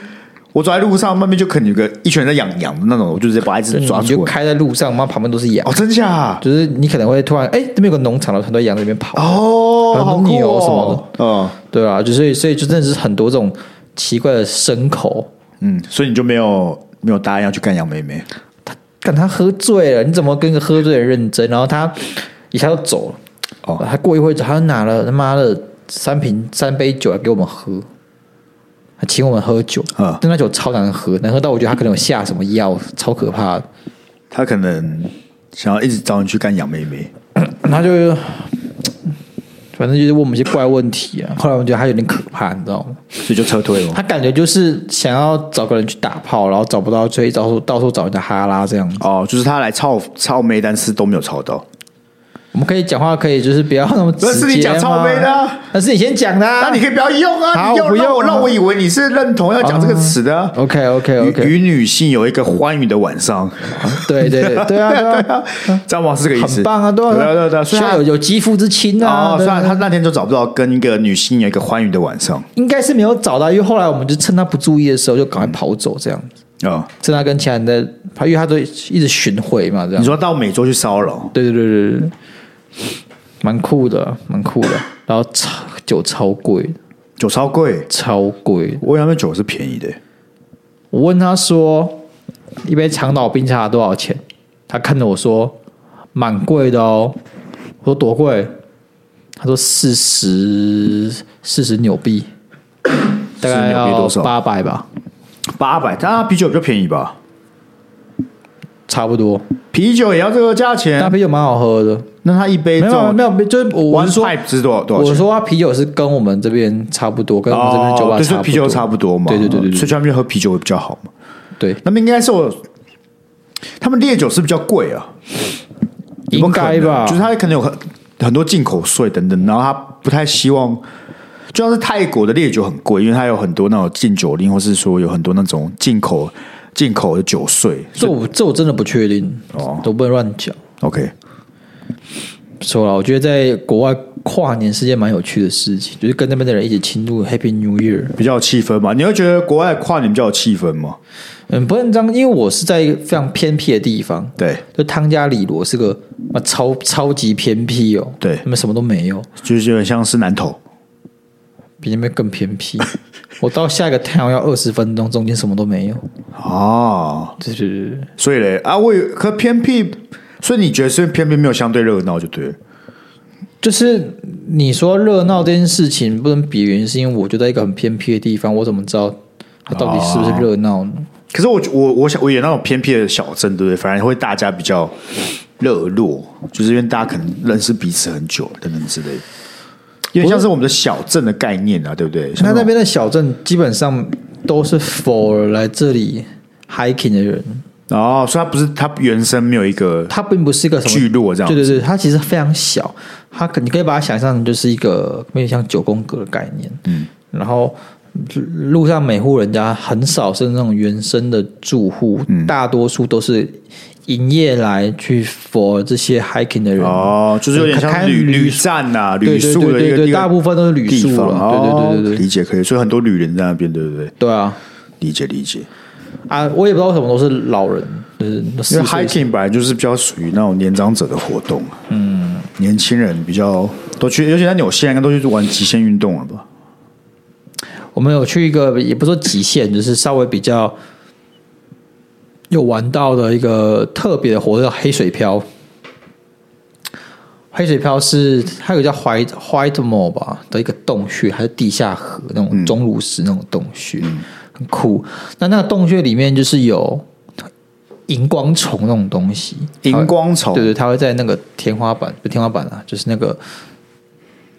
我走在路上，外面就可能有个一群人在养羊的那种，我就直接把一只抓住。就开在路上，妈旁边都是羊。哦，真假？就是你可能会突然，哎，这边有个农场了，很多羊在那边跑。哦，很多牛什么的。嗯、哦，对啊，就所以所以就真的是很多这种奇怪的牲口。嗯，所以你就没有没有答应要去干杨妹妹？他干他喝醉了，你怎么跟个喝醉的人认真？然后他一下就走了。哦，他过一会儿，他拿了他妈的三瓶三杯酒来给我们喝。他请我们喝酒，但那酒超难喝，难喝到我觉得他可能有下什么药，超可怕的。他可能想要一直找你去干杨妹妹，[CLEARS THROAT] 他就反正就是问我们一些怪问题啊。后来我觉得他有点可怕，你知道吗？所以就撤退了。他感觉就是想要找个人去打炮，然后找不到，所以到处到处找人家哈拉这样子。哦，就是他来操操妹，但是都没有操到。我们可以讲话，可以就是不要那么直接。那是你讲超妹的，那是你先讲的。那你可以不要用啊！你用不用？让我以为你是认同要讲这个词的。OK，OK，OK。与女性有一个欢愉的晚上。对对对 [LAUGHS] 对啊！对啊，这样是这个意思。很棒啊！对啊对对，虽然有有肌肤之亲啊！虽然他那天就找不到跟一个女性有一个欢愉的晚上，应该是没有找到，因为后来我们就趁他不注意的时候就赶快跑走，这样子啊。趁他跟其他人的，他因为他都一直巡回嘛，这样。你说到美洲去骚扰？对对对对对。蛮酷的，蛮酷的。然后超酒超贵，酒超贵，超贵。我以为他们酒是便宜的。我问他说，一杯长岛冰茶多少钱？他看着我说，蛮贵的哦。我说多贵？他说四十四十纽币，大概要多少？八百吧。八百，但他啤酒比较便宜吧？差不多，啤酒也要这个价钱。那啤酒蛮好喝的。那他一杯没有没有，就是我是说，是多少多少钱？我说他啤酒是跟我们这边差不多，跟我们这边酒吧差不多，啤酒差不多嘛。对对对对，所以他们喝啤酒会比较好嘛。对，那么应该是我，他们烈酒是比较贵啊，应该吧？就是他可能有很很多进口税等等，然后他不太希望，就像是泰国的烈酒很贵，因为他有很多那种禁酒令，或是说有很多那种进口。进口的酒税，这我这我真的不确定哦，都不能乱讲。OK，说了，我觉得在国外跨年是件蛮有趣的事情，就是跟那边的人一起庆祝 Happy New Year，比较有气氛嘛。你会觉得国外跨年比较有气氛吗？嗯，不能这样，因为我是在一个非常偏僻的地方，对，就汤加里罗是个超超级偏僻哦，对，那边什么都没有，就是有点像是南投。比那边更偏僻，[LAUGHS] 我到下一个 town 要二十分钟，中间什么都没有。哦，就是所以嘞啊，我可偏僻，所以你觉得是偏僻没有相对热闹就对了。就是你说热闹这件事情不能比，原因是因为我就在一个很偏僻的地方，我怎么知道它到底是不是热闹呢？可是我我我想我演那种偏僻的小镇，对不对？反而会大家比较热络，就是因为大家可能认识彼此很久等等之类的。因为像是我们的小镇的概念啊，对不对？那那边的小镇基本上都是 for 来这里 hiking 的人。哦，所以它不是它原生没有一个，它并不是一个什么聚落这样。对对对，它其实非常小，它可你可以把它想象成就是一个有点像九宫格的概念。嗯，然后路上每户人家很少是那种原生的住户，嗯、大多数都是营业来去 for 这些 hiking 的人。哦，就是有点像旅旅站呐、啊，旅宿的一个，大部分都是旅宿了。哦、对对对对对，理解可以。所以很多旅人在那边，对不对？对啊，理解理解。啊，我也不知道为什么都是老人，就是因为 hiking 本来就是比较属于那种年长者的活动。嗯，年轻人比较都去，尤其在纽西兰，应该都去玩极限运动了吧？我们有去一个，也不说极限，就是稍微比较有玩到了一个特别的活动，叫黑水漂。黑水漂是它有个叫 White Whitemore 吧的一个洞穴，还是地下河那种钟乳石那种洞穴。嗯。很酷，那那个洞穴里面就是有荧光虫那种东西，荧光虫，对对，它会在那个天花板，不天花板啊，就是那个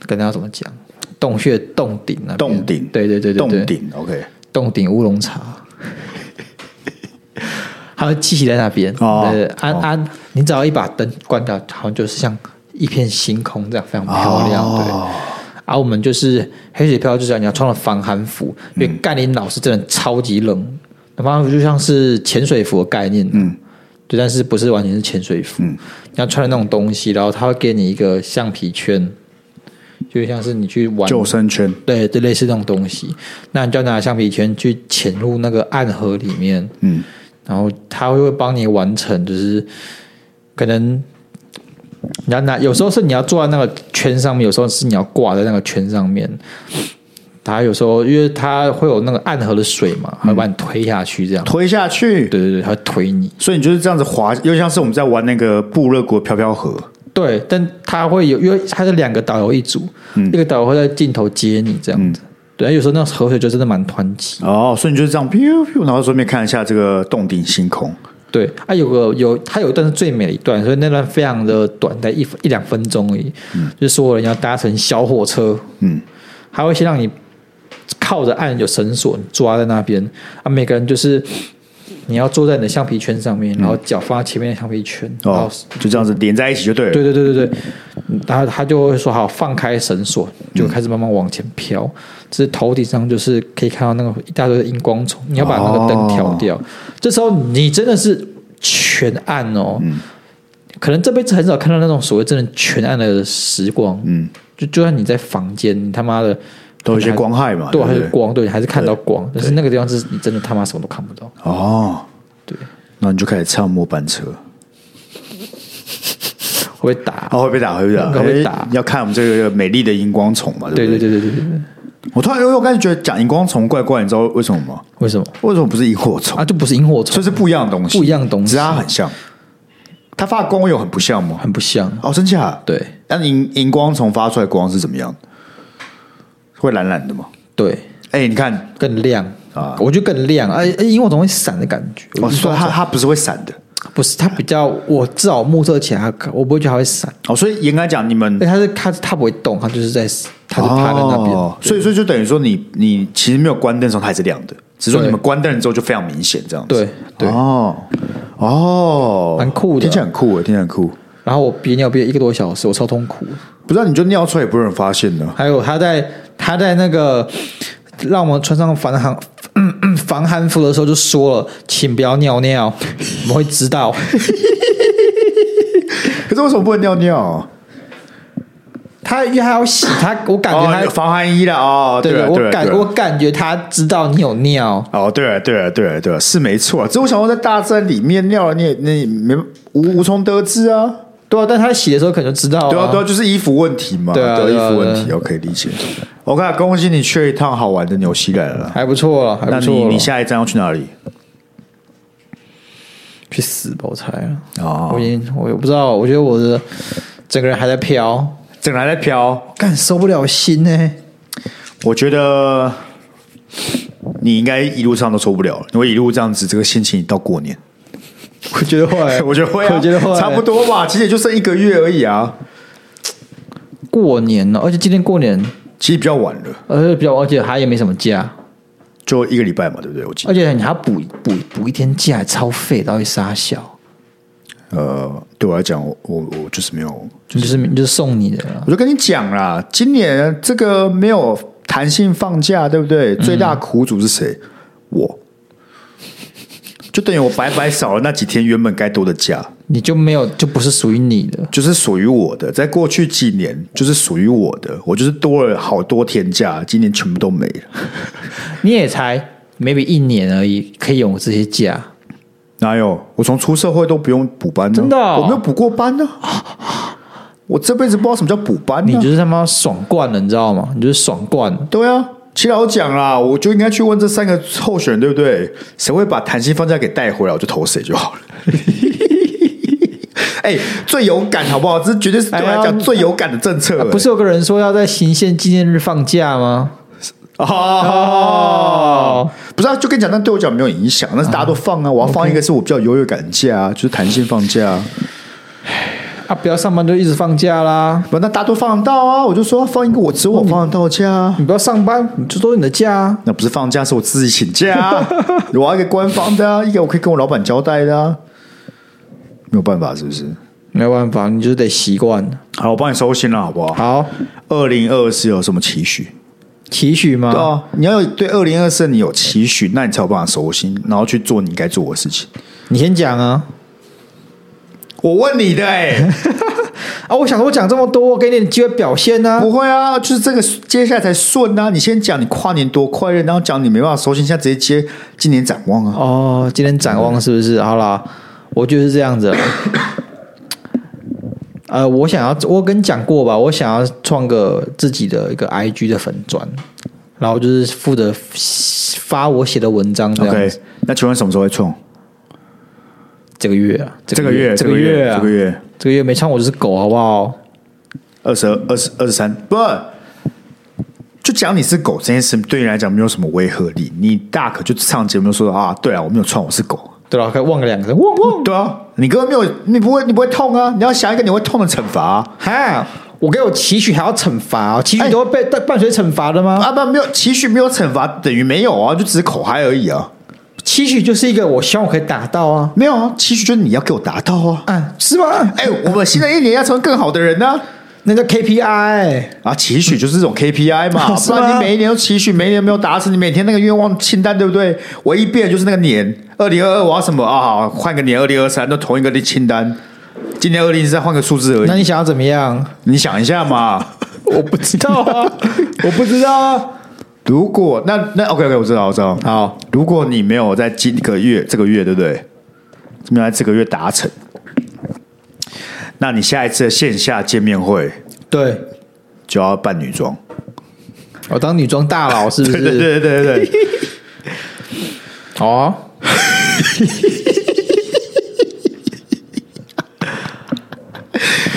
跟大家怎么讲，洞穴洞顶啊洞顶，对对对对。洞顶，OK，洞顶乌龙茶，它会聚集在那边，哦，对，安安，哦、你只要一把灯关掉，好像就是像一片星空这样，非常漂亮，哦、对。而、啊、我们就是黑水漂，就是你要穿了防寒服，嗯、因为盖林老师真的超级冷，防寒服就像是潜水服的概念，嗯，对，但是不是完全是潜水服，嗯，你要穿的那种东西，然后他会给你一个橡皮圈，就像是你去玩救生圈，对，就类似那种东西，那你就要拿橡皮圈去潜入那个暗河里面，嗯，然后他会帮你完成，就是可能。你要拿，有时候是你要坐在那个圈上面，有时候是你要挂在那个圈上面。他有时候因为它会有那个暗河的水嘛，会把你推下去，这样推下去。对对对，他会推你，所以你就是这样子滑，又像是我们在玩那个部落国飘飘河。对，但他会有，因为他是两个导游一组，嗯、一个导游会在尽头接你这样子。嗯、对，有时候那河水就真的蛮湍急。哦，所以你就是这样飘飘，然后顺便看一下这个洞顶星空。对，它、啊、有个有，它有一段是最美的一段，所以那段非常的短，在一一两分钟而已。嗯，就是所有人要搭乘小火车，嗯，还会先让你靠着岸有绳索抓在那边啊，每个人就是你要坐在你的橡皮圈上面，然后脚放在前面的橡皮圈，哦、然后就这样子连在一起就对了。对对对对对，然后他就会说好，放开绳索，就开始慢慢往前飘。嗯是头顶上就是可以看到那个一大堆的荧光虫，你要把那个灯调掉。哦、这时候你真的是全暗哦，嗯、可能这辈子很少看到那种所谓真的全暗的时光。嗯，就就算你在房间，你他妈的都有些光害嘛，对，还是光，对，还是看到光。但是那个地方是你真的他妈什么都看不到。哦，对，那你就开始唱末班车，[LAUGHS] 会被打，哦，会被打，会被打，会被打。要看我们这个美丽的荧光虫嘛，对对对对对对对。我突然又又开始觉得讲萤光虫怪怪，你知道为什么吗？为什么？为什么不是萤火虫啊？就不是萤火虫，这是不一样的东西，不一样的东西，只是它很像。它发的光有很不像吗？很不像哦，真假？对。那萤萤光虫发出来光是怎么样？会蓝蓝的吗？对。哎，你看更亮啊！我觉得更亮，哎哎，萤火虫会闪的感觉。我是说它它不是会闪的。不是，它比较，我至少目测起来，我不会觉得它会闪。哦，所以严格来讲，你们，它是它它不会动，它就是在，它就趴在那边。哦、所以所以就等于说你，你你其实没有关灯的时候，它还是亮的，只是说你们关灯之后就非常明显这样子。对对哦哦，蛮酷的，听起来很酷诶，听起来很酷。然后我憋尿憋一个多小时，我超痛苦。不知道你就尿出来也不会有人发现呢。还有他在他在那个让我们穿上防寒。[COUGHS] 防寒服的时候就说了，请不要尿尿，[LAUGHS] 我们会知道。[LAUGHS] 可是为什么不能尿尿？他因为他要洗，他我感觉他有防寒衣了哦。对，我感我感觉他知道你有尿。哦，对啊，对啊，对啊，对啊，是没错。只是我想说，在大自然里面尿了，你也你没无无从得知啊。对啊，但他洗的时候可能就知道。对啊，对啊，就是衣服问题嘛。对啊，衣服问题，我可以理解。OK，恭喜你去了一趟好玩的纽西兰了，还不错了，还不错。那你你下一站要去哪里？去死吧，我猜啊！哦，我已经我也不知道，我觉得我的整个人还在飘，整个人还在飘，干受不了心呢、欸。我觉得你应该一路上都受不了了，因为一路这样子，这个心情到过年。[LAUGHS] 我觉得会，[LAUGHS] 我觉得会、啊，我觉得会，差不多吧。其实也就剩一个月而已啊。过年了，而且今天过年其实比较晚了，而且比较，而且还也没什么假。就一个礼拜嘛，对不对？我记得。而且你还补补补一天假，超费，到底傻小。呃，对我来讲，我我我就是没有，就是就是送你的。我就跟你讲啦，今年这个没有弹性放假，对不对？最大苦主是谁？嗯、我，就等于我白白少了那几天原本该多的假，你就没有，就不是属于你的，就是属于我的。在过去几年，就是属于我的，我就是多了好多天假，今年全部都没了。[LAUGHS] 你也才 maybe 一年而已，可以有这些假。哪有？我从出社会都不用补班呢，真的、哦，我没有补过班呢。[LAUGHS] 我这辈子不知道什么叫补班，你就是他妈爽惯了，你知道吗？你就是爽惯了。对啊，其实我讲啦，我就应该去问这三个候选人，对不对？谁会把弹性放假给带回来，我就投谁就好了。[LAUGHS] 哎、欸，最有感好不好？这是绝对是对我来讲最有感的政策、欸啊。不是有个人说要在行宪纪念日放假吗？哦，哦，不是啊，就跟你讲，那对我讲没有影响，但是大家都放啊。我要放一个是我比较优越感假，就是弹性放假。啊，不要上班就一直放假啦，不，那大家都放得到啊。我就说放一个我只有我放得到的假，你不要上班，你就说你的假。那不是放假，是我自己请假。[LAUGHS] 我要一个官方的啊，一个我可以跟我老板交代的啊。没有办法，是不是？没有办法，你就得习惯。好，我帮你收心了，好不好？好。二零二四有什么期许？期许吗？对啊，你要有对二零二四你有期许，那你才有办法收心，然后去做你该做的事情。你先讲啊，我问你的哎、欸，[LAUGHS] 啊，我想说我讲这么多，我给你点机会表现呢、啊。不会啊，就是这个接下来才顺啊。你先讲你跨年多快乐，然后讲你没办法收心，现在直接接今年展望啊。哦，今年展望是不是？好啦，我就是这样子。[COUGHS] 呃，我想要，我跟你讲过吧，我想要创个自己的一个 IG 的粉砖，然后就是负责发我写的文章这样子。Okay, 那请问什么时候会创？这个月啊，这个月，这个月，这个月，这个月没唱我就是狗，好不好？二十二、二十二十三，不，就讲你是狗这件事，对你来讲没有什么违和力。你大可就上节目说啊，对啊，我没有创，我是狗。对啊，可以忘个两个字，忘忘。对啊，你根本没有，你不会，你不会痛啊！你要想一个你会痛的惩罚啊！哈，我给我期许还要惩罚啊？期许都会被伴伴随惩罚的吗？啊不，没有期许，没有惩罚等于没有啊，就只是口嗨而已啊！期许就是一个我希望我可以达到啊，没有啊，期许就是你要给我达到啊，嗯，是吗？哎，我们新的一年要成为更好的人呢、啊。那叫 KPI 啊，期许就是这种 KPI 嘛，[LAUGHS] 不然你每一年都期许，每一年没有达成，你每天那个愿望清单对不对？唯一变的就是那个年，二零二二我要什么啊？好，换个年，二零二三都同一个的清单。今年二零二三换个数字而已。那你想要怎么样？你想一下嘛。[LAUGHS] 我不知道啊，我不知道啊。如果那那 OK OK，我知道我知道。好，如果你没有在今个月这个月对不对？没有在这个月达成。那你下一次的线下见面会，对，就要扮女装。我当女装大佬是不是？[LAUGHS] 对对对对对。好啊。[LAUGHS]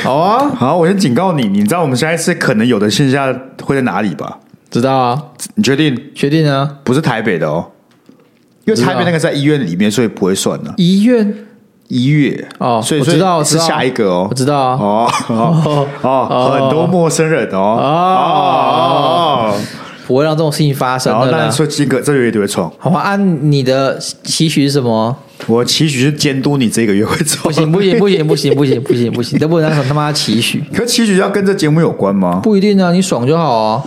好啊，好，我先警告你，你知道我们下一次可能有的线下会在哪里吧？知道啊，你确定？确定啊，不是台北的哦，因为台北那个在医院里面，所以不会算呢。医院。一月哦，所以我知道是下一个哦，我知道啊，哦哦哦，很多陌生人哦，哦，不会让这种事情发生的。那说这个这个月就会创，好吧？按你的期许是什么？我期许是监督你这个月会创。不行不行不行不行不行不行不行，都不能让他妈期许。可期许要跟这节目有关吗？不一定啊，你爽就好啊。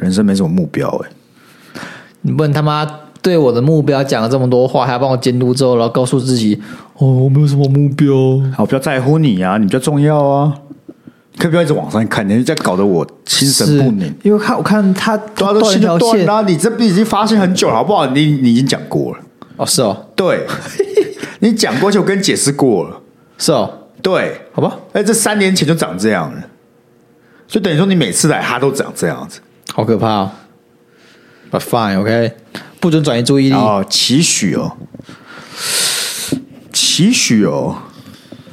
人生没什么目标哎，你不能他妈。对我的目标讲了这么多话，还要帮我监督之后，然后告诉自己，哦，我没有什么目标，好，不要在乎你啊，你比较重要啊，可不要一直往上看，你在搞得我心神不宁。因为看我看他，他都心就断了，你这已经发现很久了，好不好？你你已经讲过了，哦，是哦，对，[LAUGHS] 你讲过就我跟你解释过了，是哦，对，好吧，哎，这三年前就长这样了，所以等于说你每次来，他都长这样子，好可怕哦。But fine，OK。不准转移注意力哦，期许哦，期许哦，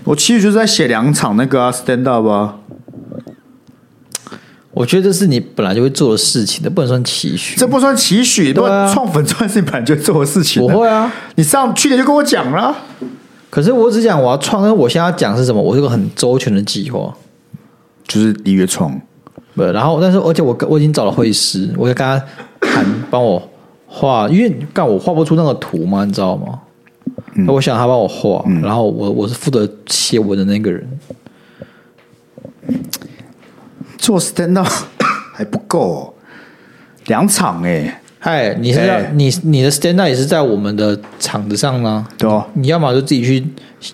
我期许就是在写两场那个、啊、stand up 啊。我觉得这是你本来就会做的事情的，不能算期许。这不算期许，对啊，创粉创是你本来就会做的事情。我会啊，你上去年就跟我讲了。可是我只讲我要创，我现在要讲是什么？我是个很周全的计划，就是一月创。对，然后但是而且我我已经找了绘师，我就跟他谈帮我画，因为干我画不出那个图嘛，你知道吗？嗯、我想他帮我画，嗯、然后我我是负责写文的那个人。做 stand up [COUGHS] 还不够、哦，两场哎、欸，嗨，你是要你你的 stand up 也是在我们的场子上吗？对啊，你要么就自己去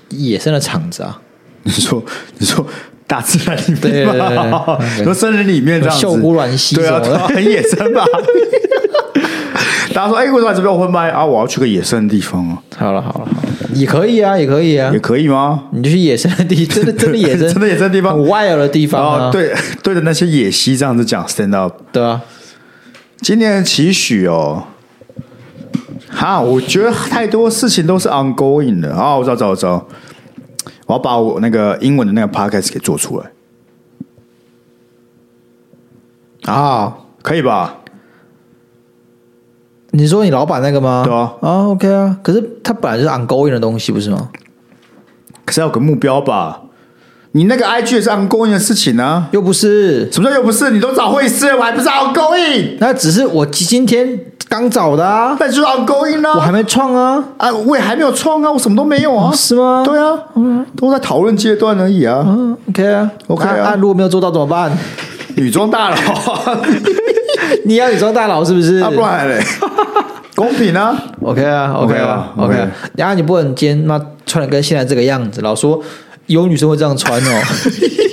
野生的场子啊。你说你说大自然里面，说森林里面这样子，对啊，很野生吧？[LAUGHS] 大家说，哎，为什么这边有婚麦啊？我要去个野生的地方啊！好了好了好了，也可以啊，也可以啊，也可以吗？你就去野生的地，[LAUGHS] 真的真的野生，真的野生的地方，wild 的地方啊！对对着那些野溪这样子讲 stand up，对啊。今年的期许哦，哈，我觉得太多事情都是 ongoing 的啊！我知道，知道，知道，我要把我那个英文的那个 podcast 给做出来啊，可以吧？你说你老板那个吗？对啊，啊，OK 啊。可是他本来就是 ongoing 的东西，不是吗？可是要有个目标吧。你那个 IG 也是 ongoing 的事情啊，又不是？什么叫又不是？你都找会师了，我还不是 ongoing？那只是我今天刚找的啊。那就是 ongoing 啊。我还没创啊，啊，我也还没有创啊，我什么都没有啊，是吗？对啊，嗯，都在讨论阶段而已啊。嗯，OK 啊，OK 啊。如果没有做到怎么办？女装大佬，[LAUGHS] 你要女装大佬是不是？啊，不然嘞。[LAUGHS] 公平啊，OK 啊，OK 啊，OK。然后你不能今天妈穿的跟现在这个样子，老说有女生会这样穿哦。[LAUGHS]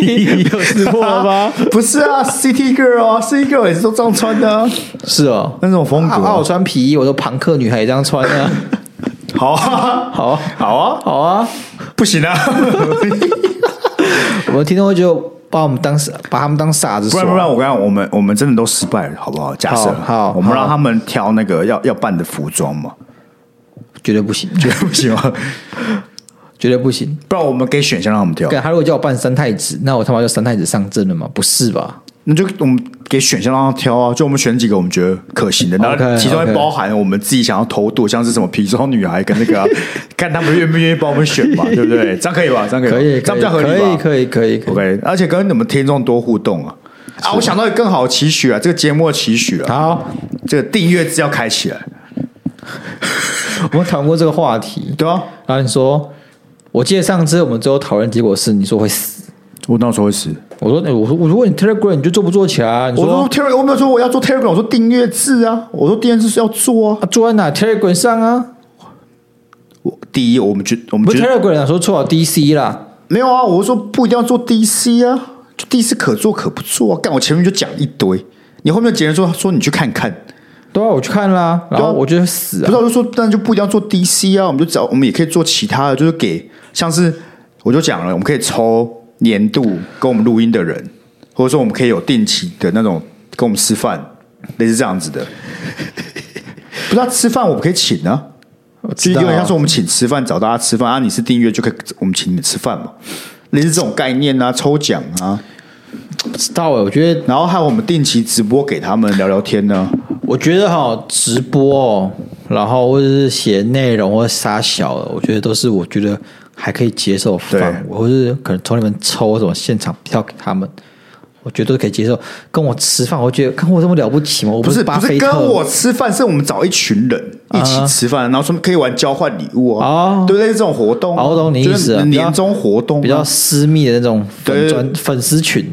有识破了吗？[LAUGHS] 不是啊，City Girl 啊，City Girl 也是都这样穿的啊。是哦，那种风格。我穿皮衣，我都朋克女孩也这样穿啊。[LAUGHS] 好啊，好啊，好啊，好啊，不行啊。[LAUGHS] 我们听众会就。把我们当傻，把他们当傻子。不然不然，我跟你讲，我们我们真的都失败了，好不好？假设好，我们让他们挑那个要要办的服装嘛，绝对不行，绝对不行吗？绝对不行。不然我们给选项让他们挑。对他如果叫我扮三太子，那我他妈就三太子上阵了嘛？不是吧？那就我们给选项让他挑啊，就我们选几个我们觉得可行的，然后其中会包含我们自己想要偷渡，像是什么皮装女孩跟那个，[LAUGHS] 看他们愿不愿意帮我们选嘛，[LAUGHS] 对不对？这样可以吧？这样可以，可以，这样比较合理吧？可以，可以，可以。OK，而且跟你们听众多互动啊！啊，我想到一个更好的期许啊，这个节目的期许啊，好，这个订阅制要开起来。[LAUGHS] 我们谈过这个话题，对啊。然后你说，我记得上次我们最后讨论结果是，你说会死。我那时候会死。我说，我说，我说，你 Telegram 你就做不做起来啊？你说，我说 Telegram 我没有说我要做 Telegram，我说订阅制啊。我说订阅制是要做啊，啊做在哪 Telegram 上啊？我第一，我们觉我们不 Telegram 说错了 DC 啦，没有啊。我说不一定要做 DC 啊，就 DC 可做可不做啊。干，我前面就讲一堆，你后面结论说说你去看看，对啊，我去看啦。然后我觉得死啊，不是我就说，但就不一定要做 DC 啊，我们就找我们也可以做其他的，就是给像是我就讲了，我们可以抽。年度跟我们录音的人，或者说我们可以有定期的那种跟我们吃饭，类似这样子的。[LAUGHS] 不知道吃饭我们可以请啊，就有点像是我们请吃饭，找大家吃饭啊。你是订阅就可以，我们请你们吃饭嘛，类似这种概念啊，抽奖啊。不知道哎，我觉得，然后还有我们定期直播给他们聊聊天呢。我觉得哈，直播哦，然后或者是写内容或者杀小的，我觉得都是我觉得。还可以接受放，我对是可能从你们抽什么现场票给他们，我觉得都可以接受。跟我吃饭，我觉得跟我这么了不起吗？我不是巴菲特，不是跟我吃饭，是我们找一群人一起吃饭，啊、然后说可以玩交换礼物啊，啊对不对？这种活动、啊，我懂你意思，年终活动、啊、比较私密的那种粉专粉丝群，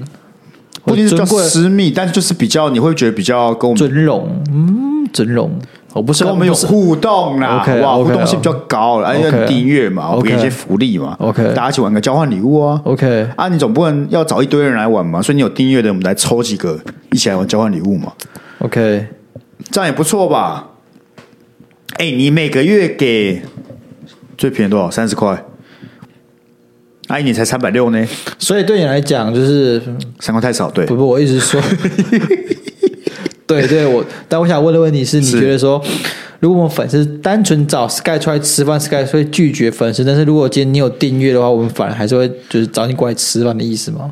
不一定是叫私密，但是就是比较你会觉得比较跟我们尊荣，嗯，尊荣。我不是跟我们有互动啦，好不好？互动性比较高了，而且订阅嘛，我给一些福利嘛，OK，大家一起玩个交换礼物啊，OK，啊，你总不能要找一堆人来玩嘛，所以你有订阅的，我们来抽几个一起来玩交换礼物嘛，OK，这样也不错吧？哎，你每个月给最便宜多少？三十块，哎，你才三百六呢，所以对你来讲就是三块太少，对，不不，我一直说。[LAUGHS] 对对，我但我想问的问题是，你觉得说，如果我们粉丝单纯找 Sky 出来吃饭，Sky 会拒绝粉丝，但是如果今天你有订阅的话，我们反而还是会就是找你过来吃饭的意思吗？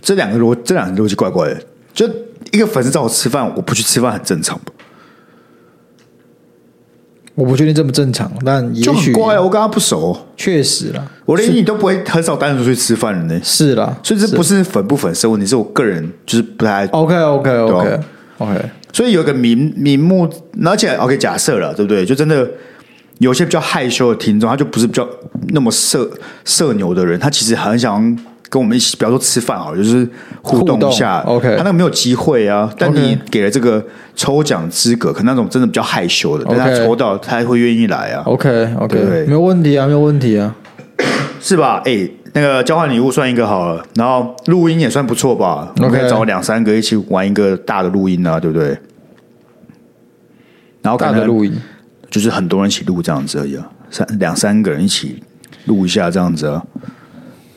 这两个逻这两个逻辑怪怪的，就一个粉丝找我吃饭，我不去吃饭很正常吧？我不确定这么正常，但也许怪啊。我跟他不熟，确实啦，我连你都不会很少单独出去吃饭了呢。是啦，所以这不是粉不粉丝问题，是我个人就是不太 OK OK OK OK。所以有一个名名目，而且 OK 假设了，对不对？就真的有些比较害羞的听众，他就不是比较那么社社牛的人，他其实很想。跟我们一起，比方说吃饭啊，就是互动一下。OK，他那个没有机会啊。但你给了这个抽奖资格，可能那种真的比较害羞的，但他抽到，他还会愿意来啊。OK，OK，没有问题啊，没有问题啊，是吧？哎，那个交换礼物算一个好了，然后录音也算不错吧？OK，找两三个一起玩一个大的录音啊，对不对？然后大的录音就是很多人一起录这样子而已啊，三两三个人一起录一下这样子啊。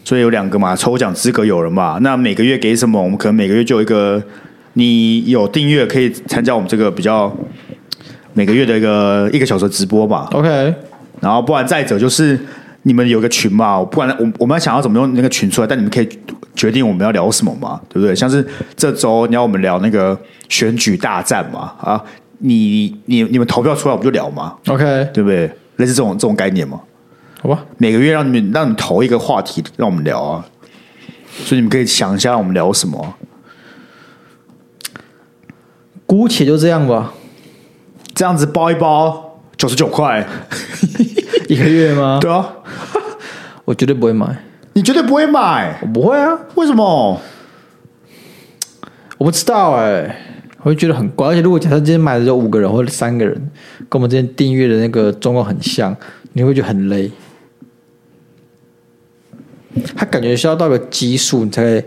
所以有两个嘛，抽奖资格有了嘛？那每个月给什么？我们可能每个月就有一个，你有订阅可以参加我们这个比较每个月的一个一个小时直播嘛？OK。然后不然再者就是你们有个群嘛，不管我我们要想要怎么用那个群出来，但你们可以决定我们要聊什么嘛，对不对？像是这周你要我们聊那个选举大战嘛？啊，你你你们投票出来我们就聊嘛？OK，对不对？类似这种这种概念嘛？好吧，每个月让你们让你们投一个话题，让我们聊啊，所以你们可以想一下，让我们聊什么？姑且就这样吧，这样子包一包九十九块。[LAUGHS] 一个月吗？[LAUGHS] 对啊，我绝对不会买，你绝对不会买，我不会啊，为什么？我不知道哎、欸，我会觉得很怪，而且如果假设今天买的有五个人或者三个人，跟我们之前订阅的那个状况很像，你会觉得很累。他感觉需要到个基数，你才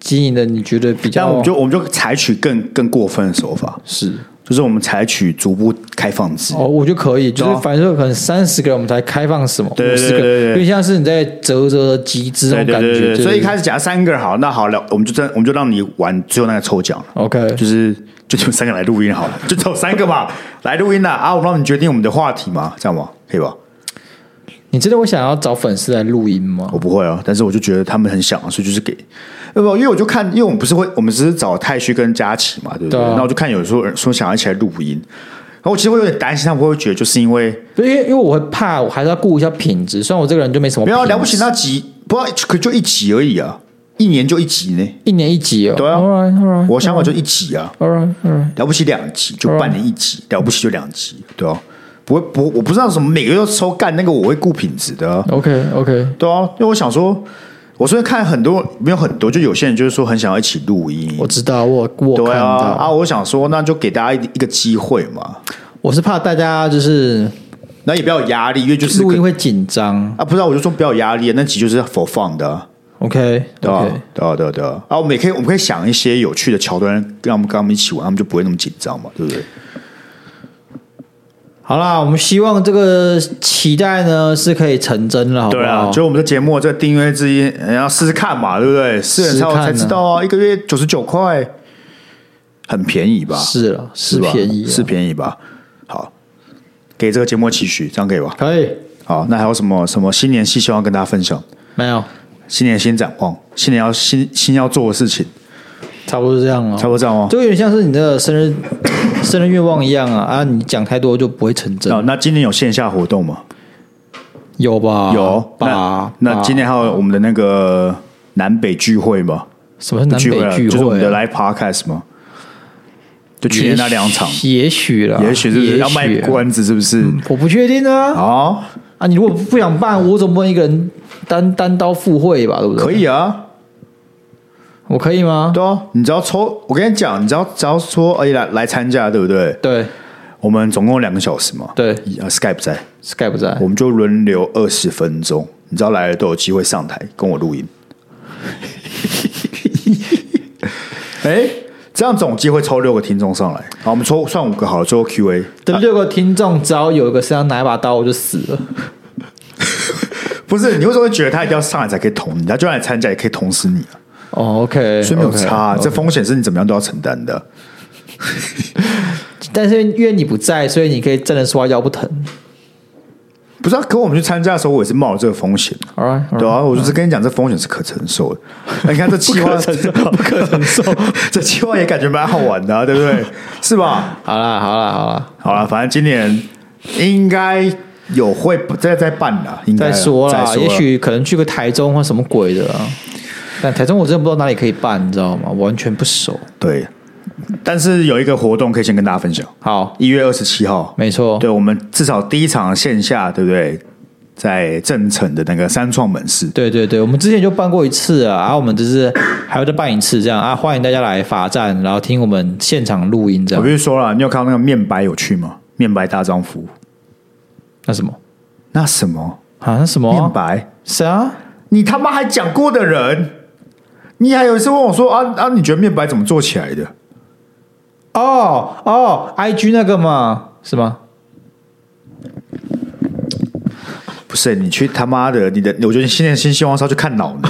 经营的，你觉得比较？那我们就我们就采取更更过分的手法，是，就是我们采取逐步开放制。哦，我就可以，就是反正可能三十个人我们才开放什么，对对对，对，对，因为像是你在折折集资那种感觉，对对对对，所以一开始假三个人好，那好了，我们就真我们就让你玩最后那个抽奖，OK，就是就你们三个来录音好了，就抽三个嘛，来录音了啊，我让你决定我们的话题嘛，这样吗？可以吧？你真的会想要找粉丝来录音吗？我不会啊，但是我就觉得他们很想，所以就是给，不，因为我就看，因为我们不是会，我们只是找太旭跟佳琪嘛，对不对？那、啊、我就看有时候说想要一起来录音，然后我其实会有点担心，他们会不会觉得就是因为，因为因为我会怕，我还是要顾一下品质。虽然我这个人就没什么，不要了不起那集，不要可就一集而已啊，一年就一集呢，一年一集哦，对啊 all right, all right, 我想法就一集啊，all right, all right, 了不起两集就半年一集.了不起就两集，对啊。不会不，我不知道什么每个月都抽干那个，我会顾品质的、啊。OK OK，对啊，因为我想说，我虽然看很多，没有很多，就有些人就是说很想要一起录音。我知道，我我对啊啊，我想说，那就给大家一一个机会嘛。我是怕大家就是，那也不要有压力，因为就是录音会紧张啊。不知道，我就说不要有压力，那集就是 for fun 的。OK，对啊对啊对啊对啊。啊，我们也可以，我们可以想一些有趣的桥段，让我们跟他们一起玩，他们就不会那么紧张嘛，对不对？好啦，我们希望这个期待呢是可以成真了，好不好？对啊，就我们的节目这个订阅之一，要试试看嘛，对不对？试了之后才知道啊，一个月九十九块，很便宜吧？是了，是便宜，是便宜吧？好，给这个节目期许，这样可以吧？可以。好，那还有什么什么新年新希望跟大家分享？没有，新年新展望，新年要新新要做的事情。差不多是这样哦，差不多这样哦，就有点像是你的生日 [COUGHS] 生日愿望一样啊啊！你讲太多就不会成真。哦，那今年有线下活动吗？有吧，有吧。那今年还有我们的那个南北聚会吗？什么是南北聚会啊？就是我们的 live podcast 吗？就去年那两场，也许了，也许是是要卖关子？是不是？我不确定啊。哦啊，你如果不想办，我总不能一个人单单刀赴会吧？对不对？可以啊。我可以吗？对啊，你只要抽，我跟你讲，你只要只要说，哎，来来参加，对不对？对，我们总共两个小时嘛。对，Skype 在，Skype 在，我们就轮流二十分钟，你只要来了都有机会上台跟我录音。[LAUGHS] 哎，这样总机会抽六个听众上来，好，我们抽算五个好了，最后 QA。这六个听众只要有一个身上拿一把刀，我就死了。[LAUGHS] 不是，你为什么会觉得他一定要上来才可以捅你？他就算来参加也可以捅死你啊？哦，OK，所以没有差，这风险是你怎么样都要承担的。[LAUGHS] 但是因为你不在，所以你可以站着说话腰不疼。不是啊，可我们去参加的时候，我也是冒了这个风险。对啊，我就是跟你讲，这风险是可承受的。你看这计划，[LAUGHS] 不可承受，[LAUGHS] 这计划也感觉蛮好玩的，对不对？是吧？好啦，好啦，好啦，好啦，反正今年应该有会再再办的，应该再说啦。也许可能去个台中或什么鬼的啊。但台中我真的不知道哪里可以办，你知道吗？完全不熟。对，但是有一个活动可以先跟大家分享。好，一月二十七号，没错。对，我们至少第一场线下，对不对？在正城的那个三创门市。对对对，我们之前就办过一次啊，然后我们只是还要再办一次，这样啊，欢迎大家来罚站，然后听我们现场录音这样。我不是说了，你有看到那个面白有趣吗？面白大丈夫，那什么？那什么？啊？那什么？面白？谁啊？你他妈还讲过的人？你还有一次问我说啊啊，你觉得面白怎么做起来的？哦哦，IG 那个嘛？是吗？不是，你去他妈的，你的，我觉得你现在新希望是要去看脑呢。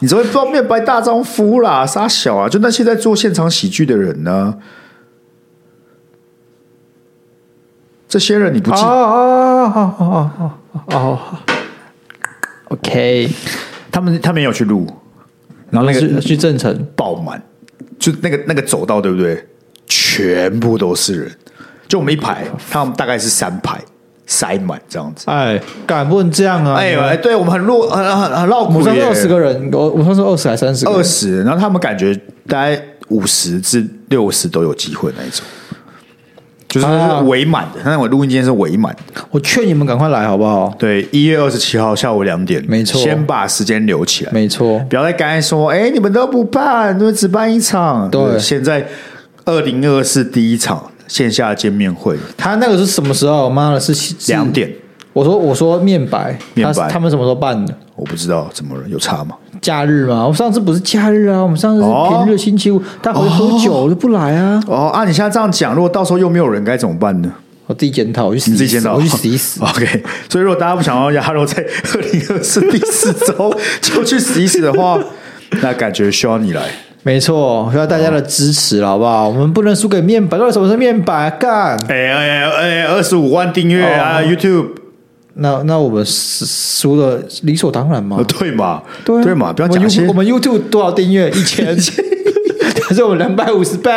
你怎么不知道面白大丈夫啦？杀小啊！就那些在做现场喜剧的人呢？这些人你不记得？哦哦哦哦哦哦，OK，他们他们有去录。然后那个去正城爆满，就那个那个走道对不对？全部都是人，就我们一排，他们大概是三排塞满这样子。哎，敢不能这样啊！哎哎，对我们很弱，很很很绕口。我上次二十个人，我我上次二十还三十？二十，然后他们感觉大概五十至六十都有机会那一种。就是围满的，那我录音间是围满的。我劝你们赶快来，好不好？对，一月二十七号下午两点，没错，先把时间留起来，没错，不要再刚才说，哎，你们都不办，你们只办一场。对，现在二零二四第一场线下见面会，他那个是什么时候？妈的，是两点。我说我说面白，面白，他们什么时候办的？我不知道，怎么了？有差吗？假日嘛？我上次不是假日啊，我们上次是平日星期五，他回去喝酒就不来啊。哦啊，你现在这样讲，如果到时候又没有人，该怎么办呢？我自己检讨，我去死，自己检讨，我去死一死。[LAUGHS] OK，所以如果大家不想要亚罗在二零二四第四周 [LAUGHS] 就去死一死的话，[LAUGHS] 那感觉需要你来。没错，需要大家的支持，好不好？我们不能输给面板。到底什么是面板？干！哎哎哎，二十五万订阅啊，YouTube。那那我们输了理所当然嘛？[LAUGHS] 对嘛？对对嘛？不要讲我们 YouTube 多少订阅？一千，[LAUGHS] 可是我们两百五十倍，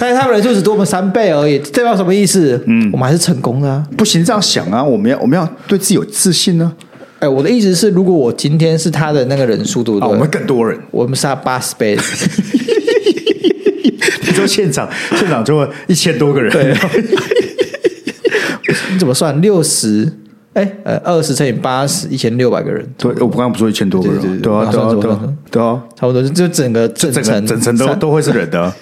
但是他们人数只多我们三倍而已，这代表什么意思？嗯，我们还是成功的啊！不行，这样想啊，我们要我们要对自己有自信呢。哎，我的意思是，如果我今天是他的那个人数，对不对？我们更多人，我们是他八十倍。[LAUGHS] 你说现场现场就一千多个人，对，你怎么算六十？哎，呃，二十乘以八十，一千六百个人。对，我刚刚不说一千多个人，对啊，对啊，对啊，对啊，差不多，就整个整层整层都都会是人的。[LAUGHS]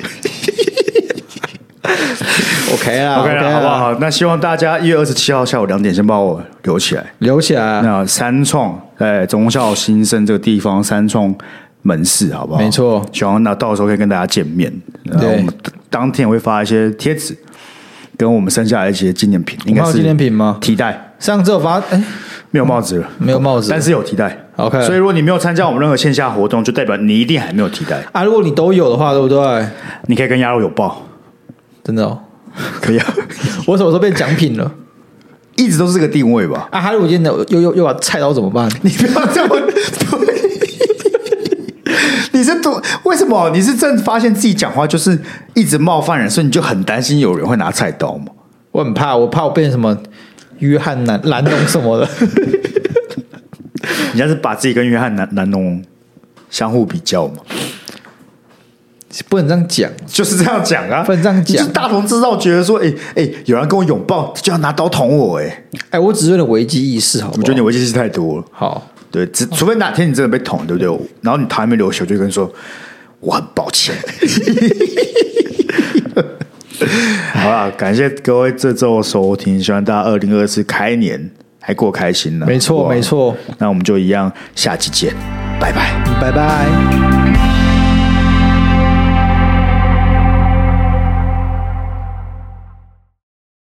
OK 啊，OK 啊，好不好？那希望大家一月二十七号下午两点先把我留起来，留起来。那三创哎忠孝新生这个地方，三创门市，好不好？没错，希望那到时候可以跟大家见面。然后我们当天会发一些贴纸。跟我们剩下的一些纪念品，应该是纪念品吗？提袋，上次我发，哎，没有帽子了，没有帽子，但是有提袋。OK，所以如果你没有参加我们任何线下活动，就代表你一定还没有提袋啊。如果你都有的话，对不对？你可以跟鸭肉有报，真的哦，可以啊。[LAUGHS] 我什么时候变奖品了？一直都是这个定位吧。啊，如果今天又又又把菜刀怎么办？你不要这么。你是多为什么？你是真发现自己讲话就是一直冒犯人，所以你就很担心有人会拿菜刀吗？我很怕，我怕我变成什么约翰南南农什么的。[LAUGHS] 你要是把自己跟约翰南南龙相互比较嘛？不能这样讲，就是这样讲啊！不能这样讲，大同制造觉得说，哎、欸、哎、欸，有人跟我拥抱就要拿刀捅我、欸，哎哎，我只是为了危机意识，好不好？我觉得你危机意识太多了。好。对，只除非哪天你真的被捅，对不对？然后你头还没流血，就跟你说我很抱歉。[LAUGHS] [LAUGHS] 好了，感谢各位这周收听，希望大家二零二四开年还过开心呢。没错，没错。那我们就一样，下期见，拜拜，拜拜。